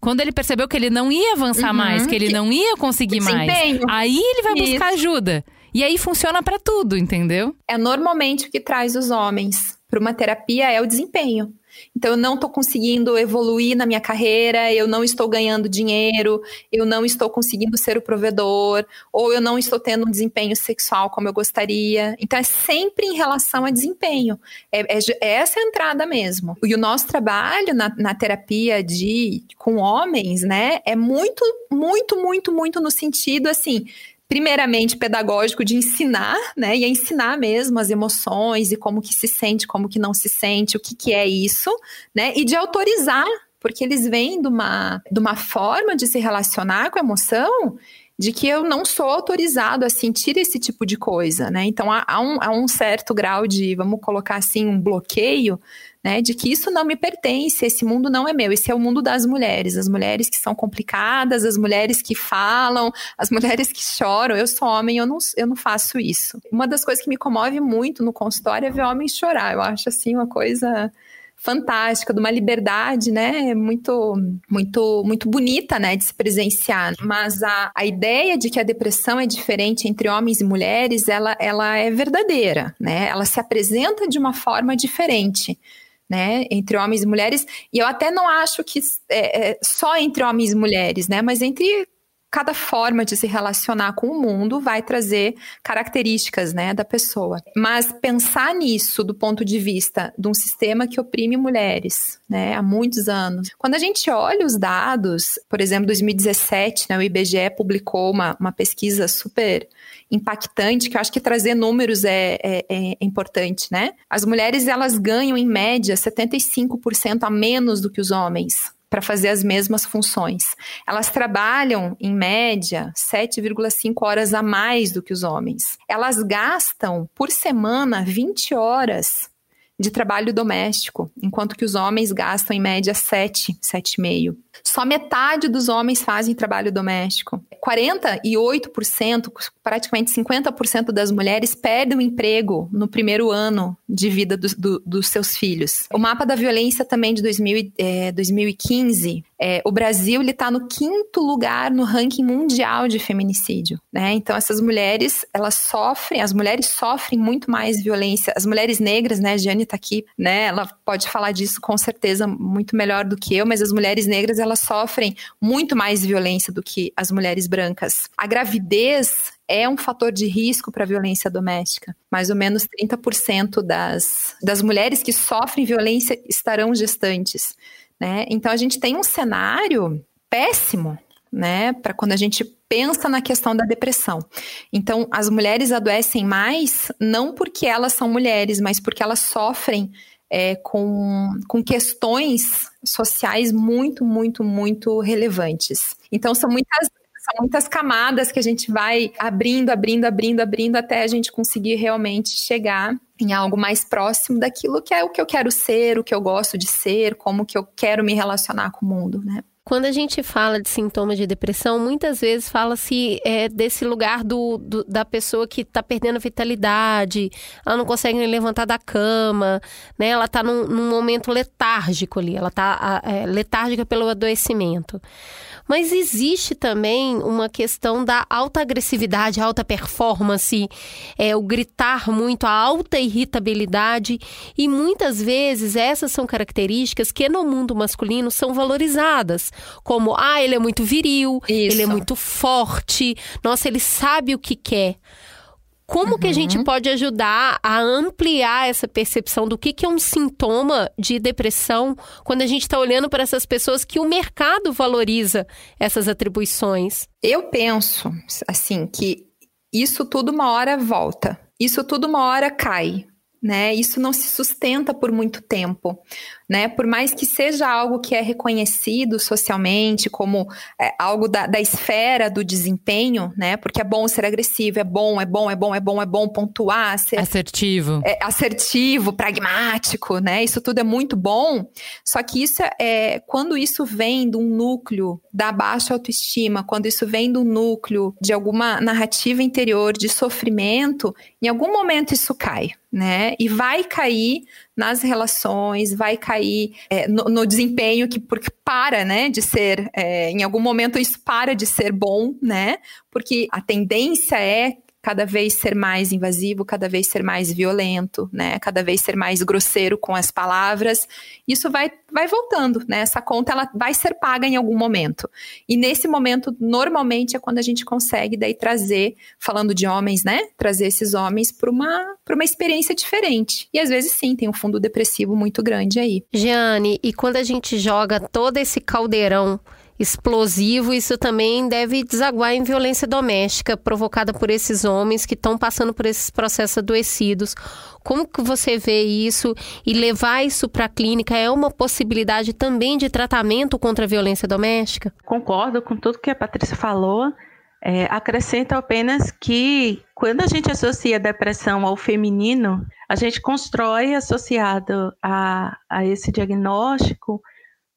Quando ele percebeu que ele não ia avançar uhum, mais, que ele não ia conseguir mais, aí ele vai buscar Isso. ajuda. E aí funciona para tudo, entendeu? É normalmente o que traz os homens para uma terapia é o desempenho. Então, eu não estou conseguindo evoluir na minha carreira, eu não estou ganhando dinheiro, eu não estou conseguindo ser o provedor, ou eu não estou tendo um desempenho sexual como eu gostaria. Então, é sempre em relação a desempenho. É, é, é essa a entrada mesmo. E o nosso trabalho na, na terapia de com homens, né, é muito, muito, muito, muito no sentido assim primeiramente pedagógico de ensinar, né? E é ensinar mesmo as emoções e como que se sente, como que não se sente, o que que é isso, né? E de autorizar, porque eles vêm de uma, de uma forma de se relacionar com a emoção de que eu não sou autorizado a sentir esse tipo de coisa, né? Então há, há, um, há um certo grau de, vamos colocar assim, um bloqueio né, de que isso não me pertence, esse mundo não é meu, esse é o mundo das mulheres, as mulheres que são complicadas, as mulheres que falam, as mulheres que choram. Eu sou homem, eu não, eu não faço isso. Uma das coisas que me comove muito no consultório é ver homens chorar. Eu acho assim uma coisa fantástica, de uma liberdade, né, muito, muito, muito bonita, né, de se presenciar. Mas a, a ideia de que a depressão é diferente entre homens e mulheres, ela, ela é verdadeira, né, ela se apresenta de uma forma diferente né, entre homens e mulheres, e eu até não acho que é, é, só entre homens e mulheres, né, mas entre cada forma de se relacionar com o mundo vai trazer características, né, da pessoa. Mas pensar nisso do ponto de vista de um sistema que oprime mulheres, né, há muitos anos. Quando a gente olha os dados, por exemplo, 2017, né, o IBGE publicou uma, uma pesquisa super impactante, que eu acho que trazer números é, é, é importante, né? As mulheres, elas ganham, em média, 75% a menos do que os homens para fazer as mesmas funções. Elas trabalham, em média, 7,5 horas a mais do que os homens. Elas gastam, por semana, 20 horas de trabalho doméstico, enquanto que os homens gastam, em média, 7, 7,5. Só metade dos homens fazem trabalho doméstico. 48%, praticamente 50% das mulheres perdem o emprego no primeiro ano de vida do, do, dos seus filhos. O mapa da violência também de 2000, é, 2015, é, o Brasil está no quinto lugar no ranking mundial de feminicídio. Né? Então essas mulheres, elas sofrem, as mulheres sofrem muito mais violência. As mulheres negras, né, Jane está aqui, né, ela pode falar disso com certeza muito melhor do que eu, mas as mulheres negras, elas sofrem muito mais violência do que as mulheres brancas. A gravidez é um fator de risco para a violência doméstica. Mais ou menos 30% das, das mulheres que sofrem violência estarão gestantes. Né? Então a gente tem um cenário péssimo né, para quando a gente pensa na questão da depressão. Então, as mulheres adoecem mais não porque elas são mulheres, mas porque elas sofrem é, com, com questões sociais muito, muito, muito relevantes. Então, são muitas, são muitas camadas que a gente vai abrindo, abrindo, abrindo, abrindo, até a gente conseguir realmente chegar em algo mais próximo daquilo que é o que eu quero ser, o que eu gosto de ser, como que eu quero me relacionar com o mundo, né? Quando a gente fala de sintomas de depressão, muitas vezes fala-se é, desse lugar do, do, da pessoa que está perdendo a vitalidade, ela não consegue levantar da cama, né? Ela está num, num, momento letárgico ali, ela está é, letárgica pelo adoecimento. Mas existe também uma questão da alta agressividade, alta performance, é, o gritar muito, a alta irritabilidade. E muitas vezes essas são características que no mundo masculino são valorizadas. Como, ah, ele é muito viril, Isso. ele é muito forte, nossa, ele sabe o que quer. Como uhum. que a gente uhum. pode ajudar a ampliar essa percepção do que, que é um sintoma de depressão quando a gente está olhando para essas pessoas que o mercado valoriza essas atribuições? Eu penso, assim, que isso tudo uma hora volta, isso tudo uma hora cai. Né? Isso não se sustenta por muito tempo, né? Por mais que seja algo que é reconhecido socialmente como é, algo da, da, esfera do desempenho, né? Porque é bom ser agressivo, é bom, é bom, é bom, é bom, é bom pontuar, ser assertivo, é, assertivo, pragmático, né? Isso tudo é muito bom. Só que isso é, é quando isso vem de um núcleo da baixa autoestima, quando isso vem do núcleo de alguma narrativa interior de sofrimento, em algum momento isso cai, né? E vai cair nas relações, vai cair é, no, no, desempenho que porque para, né, de ser, é, em algum momento isso para de ser bom, né? Porque a tendência é cada vez ser mais invasivo, cada vez ser mais violento, né? Cada vez ser mais grosseiro com as palavras. Isso vai, vai voltando, né? Essa conta ela vai ser paga em algum momento. E nesse momento, normalmente é quando a gente consegue daí trazer, falando de homens, né? Trazer esses homens para uma para uma experiência diferente. E às vezes sim, tem um fundo depressivo muito grande aí. Giane, e quando a gente joga todo esse caldeirão explosivo, isso também deve desaguar em violência doméstica provocada por esses homens que estão passando por esses processos adoecidos. Como que você vê isso e levar isso para a clínica é uma possibilidade também de tratamento contra a violência doméstica? Concordo com tudo que a Patrícia falou. É, acrescento apenas que quando a gente associa a depressão ao feminino, a gente constrói associado a, a esse diagnóstico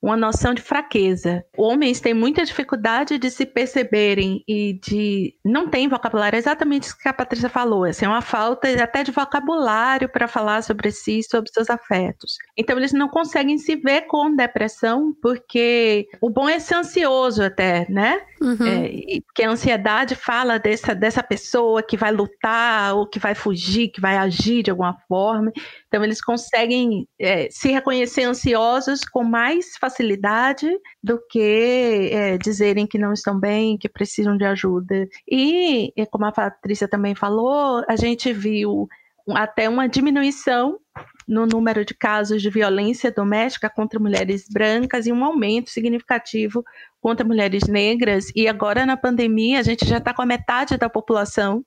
uma noção de fraqueza. Homens têm muita dificuldade de se perceberem e de não tem vocabulário, é exatamente isso que a Patrícia falou, assim, é uma falta até de vocabulário para falar sobre si, sobre seus afetos. Então eles não conseguem se ver com depressão porque o bom é ser ansioso até, né? Uhum. É, porque a ansiedade fala dessa, dessa pessoa que vai lutar ou que vai fugir, que vai agir de alguma forma. Então, eles conseguem é, se reconhecer ansiosos com mais facilidade do que é, dizerem que não estão bem, que precisam de ajuda. E, como a Patrícia também falou, a gente viu até uma diminuição no número de casos de violência doméstica contra mulheres brancas e um aumento significativo contra mulheres negras. E agora, na pandemia, a gente já está com a metade da população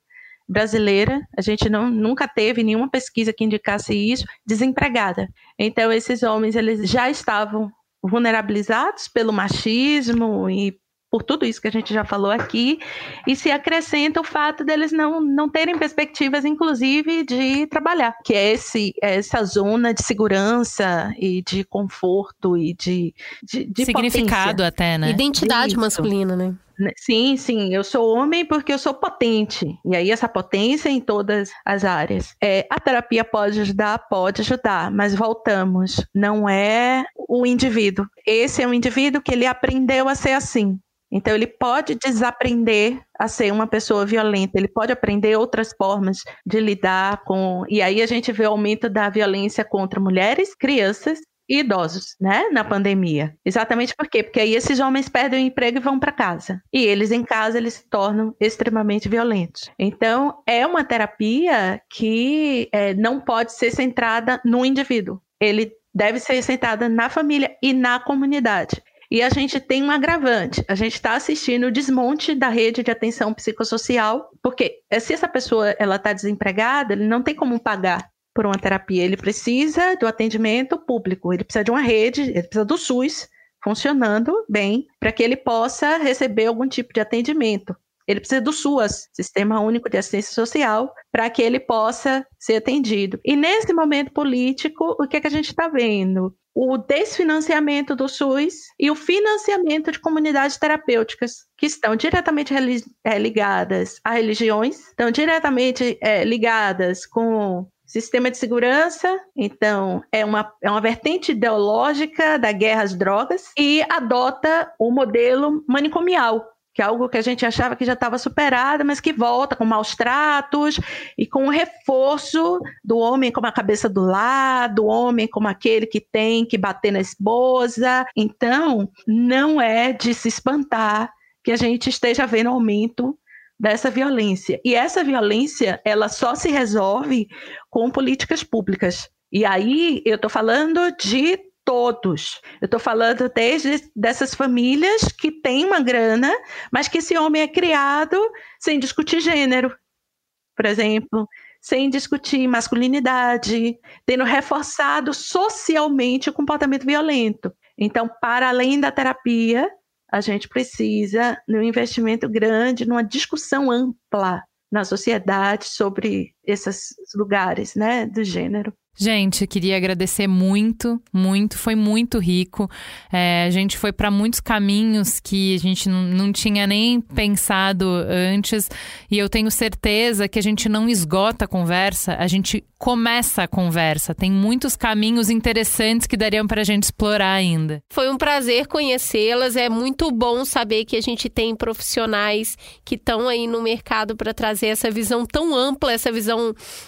brasileira, a gente não, nunca teve nenhuma pesquisa que indicasse isso, desempregada. Então, esses homens eles já estavam vulnerabilizados pelo machismo e por tudo isso que a gente já falou aqui, e se acrescenta o fato deles não, não terem perspectivas, inclusive, de trabalhar, que é esse, é essa zona de segurança e de conforto e de, de, de significado potência. até, né? Identidade isso. masculina, né? Né? Sim, sim, eu sou homem porque eu sou potente. E aí, essa potência em todas as áreas. É, a terapia pode ajudar? Pode ajudar, mas voltamos. Não é o indivíduo. Esse é um indivíduo que ele aprendeu a ser assim. Então, ele pode desaprender a ser uma pessoa violenta, ele pode aprender outras formas de lidar com. E aí a gente vê o aumento da violência contra mulheres, crianças e idosos, né, na pandemia. Exatamente por quê? Porque aí esses homens perdem o emprego e vão para casa. E eles em casa eles se tornam extremamente violentos. Então, é uma terapia que é, não pode ser centrada no indivíduo. Ele deve ser centrada na família e na comunidade. E a gente tem um agravante. A gente está assistindo o desmonte da rede de atenção psicossocial, porque se essa pessoa ela está desempregada, ele não tem como pagar por uma terapia. Ele precisa do atendimento público, ele precisa de uma rede, ele precisa do SUS funcionando bem para que ele possa receber algum tipo de atendimento. Ele precisa do SUAS, Sistema Único de Assistência Social, para que ele possa ser atendido. E nesse momento político, o que, é que a gente está vendo? O desfinanciamento do SUS e o financiamento de comunidades terapêuticas, que estão diretamente é, ligadas a religiões, estão diretamente é, ligadas com Sistema de segurança, então, é uma, é uma vertente ideológica da guerra às drogas e adota o modelo manicomial, que é algo que a gente achava que já estava superado, mas que volta com maus tratos e com o reforço do homem como a cabeça do lado, do homem como aquele que tem que bater na esposa. Então, não é de se espantar que a gente esteja vendo aumento dessa violência. E essa violência, ela só se resolve com políticas públicas. E aí eu estou falando de todos. Eu estou falando desde dessas famílias que têm uma grana, mas que esse homem é criado sem discutir gênero. por exemplo, sem discutir masculinidade, tendo reforçado socialmente o comportamento violento. Então, para além da terapia, a gente precisa de um investimento grande, numa discussão ampla na sociedade sobre esses lugares né, do gênero. Gente, queria agradecer muito, muito, foi muito rico. É, a gente foi para muitos caminhos que a gente não tinha nem pensado antes, e eu tenho certeza que a gente não esgota a conversa, a gente começa a conversa. Tem muitos caminhos interessantes que dariam para a gente explorar ainda. Foi um prazer conhecê-las. É muito bom saber que a gente tem profissionais que estão aí no mercado para trazer essa visão tão ampla, essa visão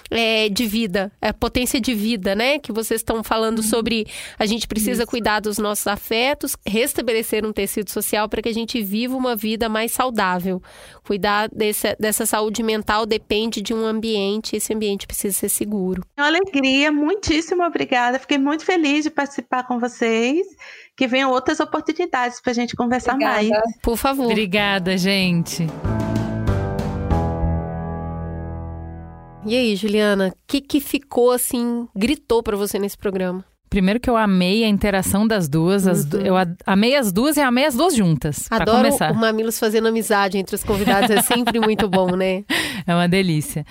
é, de vida, a potência de vida, né? Que vocês estão falando uhum. sobre a gente precisa Isso. cuidar dos nossos afetos, restabelecer um tecido social para que a gente viva uma vida mais saudável. Cuidar desse, dessa saúde mental depende de um ambiente, esse ambiente precisa ser seguro. Uma alegria, muitíssimo obrigada. Fiquei muito feliz de participar com vocês. Que venham outras oportunidades para a gente conversar obrigada. mais. Por favor. Obrigada, gente. E aí, Juliana, o que, que ficou assim, gritou para você nesse programa? Primeiro que eu amei a interação das duas. As, uhum. Eu amei as duas e amei as duas juntas. Adoro começar. o Mamilos fazendo amizade entre os convidados. É sempre muito bom, né? É uma delícia.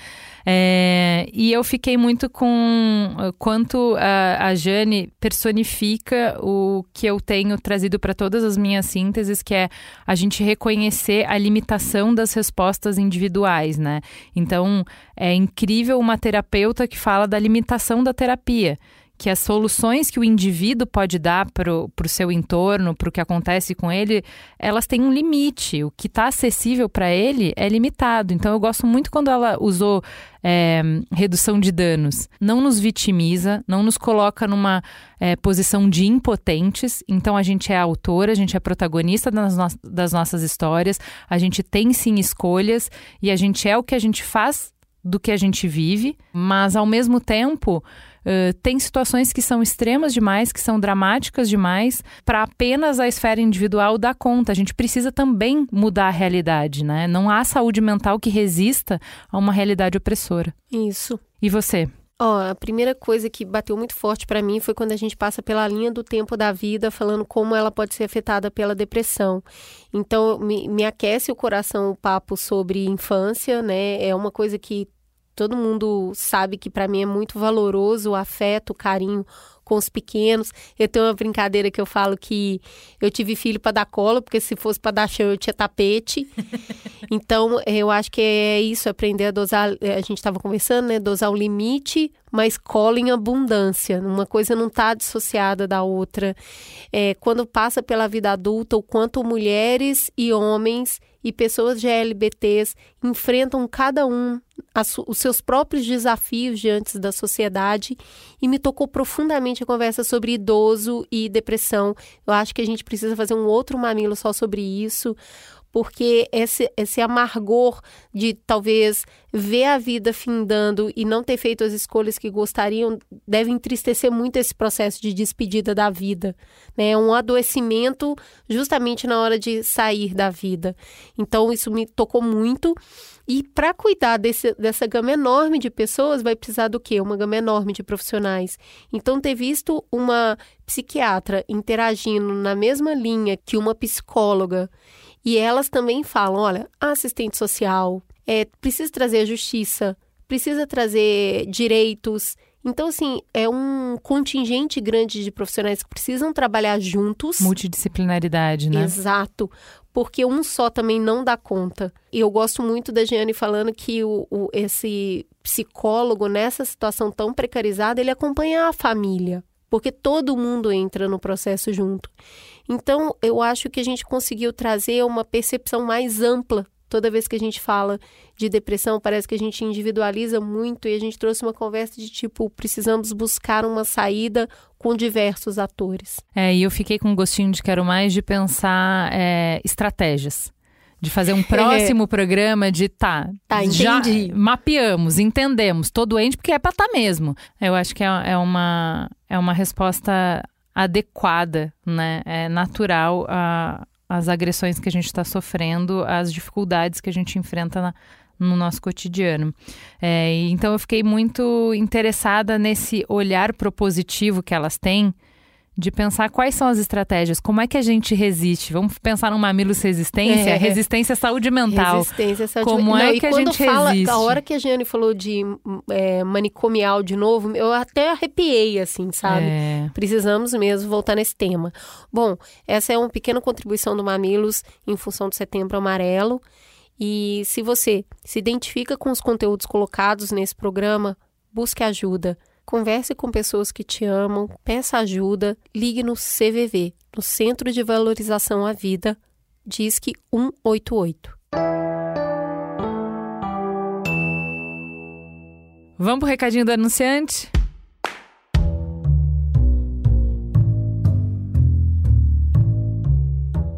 É, e eu fiquei muito com quanto a, a Jane personifica o que eu tenho trazido para todas as minhas sínteses, que é a gente reconhecer a limitação das respostas individuais, né? Então, é incrível uma terapeuta que fala da limitação da terapia que as soluções que o indivíduo pode dar para o seu entorno, para o que acontece com ele, elas têm um limite. O que está acessível para ele é limitado. Então, eu gosto muito quando ela usou é, redução de danos. Não nos vitimiza, não nos coloca numa é, posição de impotentes. Então, a gente é autora, a gente é protagonista das, no das nossas histórias, a gente tem sim escolhas e a gente é o que a gente faz do que a gente vive, mas ao mesmo tempo Uh, tem situações que são extremas demais, que são dramáticas demais, para apenas a esfera individual dar conta. A gente precisa também mudar a realidade, né? Não há saúde mental que resista a uma realidade opressora. Isso. E você? Ó, oh, a primeira coisa que bateu muito forte para mim foi quando a gente passa pela linha do tempo da vida, falando como ela pode ser afetada pela depressão. Então, me, me aquece o coração o papo sobre infância, né? É uma coisa que todo mundo sabe que para mim é muito valoroso o afeto, o carinho com os pequenos. Eu tenho uma brincadeira que eu falo que eu tive filho para dar cola, porque se fosse para dar chão eu tinha tapete. então, eu acho que é isso, aprender a dosar, a gente estava conversando, né, dosar o limite, mas cola em abundância. Uma coisa não está dissociada da outra. É, quando passa pela vida adulta, o quanto mulheres e homens e pessoas GLBTs enfrentam cada um os seus próprios desafios diante da sociedade e me tocou profundamente a conversa sobre idoso e depressão. Eu acho que a gente precisa fazer um outro mamilo só sobre isso, porque esse, esse amargor de talvez ver a vida findando e não ter feito as escolhas que gostariam deve entristecer muito esse processo de despedida da vida, né? Um adoecimento justamente na hora de sair da vida. Então isso me tocou muito. E para cuidar desse, dessa gama enorme de pessoas, vai precisar do quê? Uma gama enorme de profissionais. Então, ter visto uma psiquiatra interagindo na mesma linha que uma psicóloga e elas também falam: olha, assistente social, é, precisa trazer justiça, precisa trazer direitos. Então, assim, é um contingente grande de profissionais que precisam trabalhar juntos. Multidisciplinaridade, né? Exato. Porque um só também não dá conta. E eu gosto muito da Jeane falando que o, o, esse psicólogo, nessa situação tão precarizada, ele acompanha a família. Porque todo mundo entra no processo junto. Então, eu acho que a gente conseguiu trazer uma percepção mais ampla. Toda vez que a gente fala de depressão, parece que a gente individualiza muito e a gente trouxe uma conversa de tipo, precisamos buscar uma saída com diversos atores. É, e eu fiquei com um gostinho de quero mais de pensar é, estratégias de fazer um próximo programa de tá, tá já mapeamos, entendemos, tô doente porque é para tá mesmo. Eu acho que é, é, uma é uma resposta adequada, né? É natural a, as agressões que a gente está sofrendo, as dificuldades que a gente enfrenta na, no nosso cotidiano. É, então eu fiquei muito interessada nesse olhar propositivo que elas têm de pensar quais são as estratégias, como é que a gente resiste. Vamos pensar no Mamilos Resistência, é. resistência à saúde mental. Resistência à saúde Como mental. é que a gente fala, resiste? A hora que a Giane falou de é, manicomial de novo, eu até arrepiei, assim, sabe? É. Precisamos mesmo voltar nesse tema. Bom, essa é uma pequena contribuição do Mamilos em função do Setembro Amarelo. E se você se identifica com os conteúdos colocados nesse programa, busque ajuda. Converse com pessoas que te amam, peça ajuda, ligue no CVV, no Centro de Valorização à Vida, Disque 188. Vamos pro recadinho do anunciante?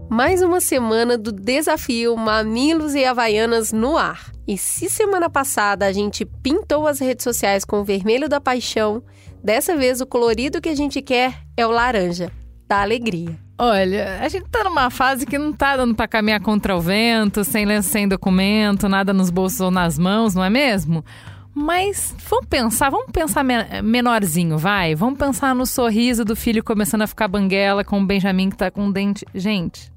Mais uma semana do desafio Mamilos e Havaianas no ar. E se semana passada a gente pintou as redes sociais com o vermelho da paixão, dessa vez o colorido que a gente quer é o laranja, da alegria. Olha, a gente tá numa fase que não tá dando para caminhar contra o vento, sem lenço, sem documento, nada nos bolsos ou nas mãos, não é mesmo? Mas vamos pensar, vamos pensar menorzinho, vai? Vamos pensar no sorriso do filho começando a ficar banguela com o Benjamin que tá com dente. Gente,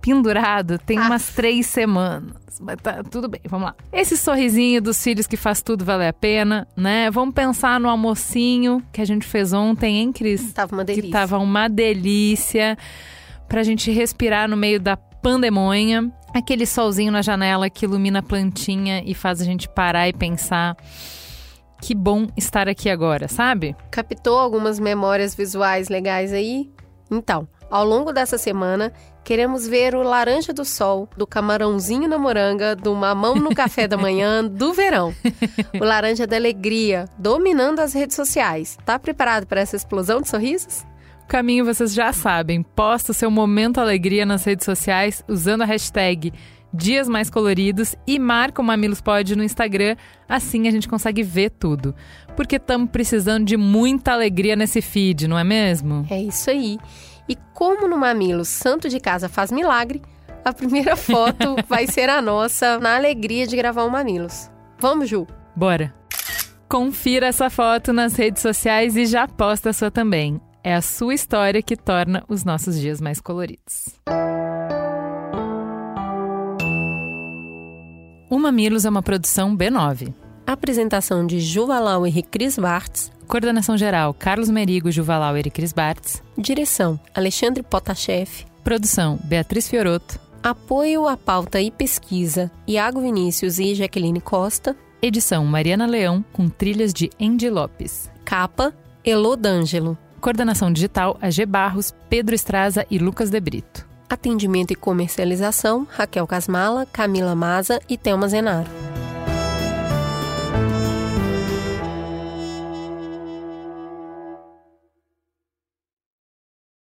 pendurado tem Ah. umas três semanas. Mas tá tudo bem, vamos lá. Esse sorrisinho dos filhos que faz tudo valer a pena, né? Vamos pensar no almocinho que a gente fez ontem, hein, Cris? Tava uma delícia. Que tava uma delícia pra gente respirar no meio da pandemonha. Aquele solzinho na janela que ilumina a plantinha e faz a gente parar e pensar. Que bom estar aqui agora, sabe? Captou algumas memórias visuais legais aí? Então, ao longo dessa semana, queremos ver o laranja do sol, do camarãozinho na moranga, do mamão no café da manhã, do verão. O laranja da alegria, dominando as redes sociais. Tá preparado para essa explosão de sorrisos? O caminho vocês já sabem. Posta o seu momento alegria nas redes sociais usando a hashtag Dias Mais Coloridos e marca o Mamilos Pod no Instagram. Assim a gente consegue ver tudo. Porque estamos precisando de muita alegria nesse feed, não é mesmo? É isso aí. E como no Mamilo Santo de Casa faz milagre, a primeira foto vai ser a nossa na alegria de gravar o Mamilos. Vamos, Ju? Bora! Confira essa foto nas redes sociais e já posta a sua também. É a sua história que torna os nossos dias mais coloridos. O Mamilos é uma produção B9. Apresentação de Juvalau e Cris Bartz. Coordenação geral: Carlos Merigo, Juvalauer e Cris Bartz. Direção: Alexandre Potashev. Produção: Beatriz Fioroto. Apoio à pauta e pesquisa: Iago Vinícius e Jaqueline Costa. Edição: Mariana Leão, com trilhas de Andy Lopes. Capa: Elô D'Angelo. Coordenação digital: AG Barros, Pedro Estraza e Lucas De Brito. Atendimento e comercialização: Raquel Casmala, Camila Maza e Thelma Zenaro.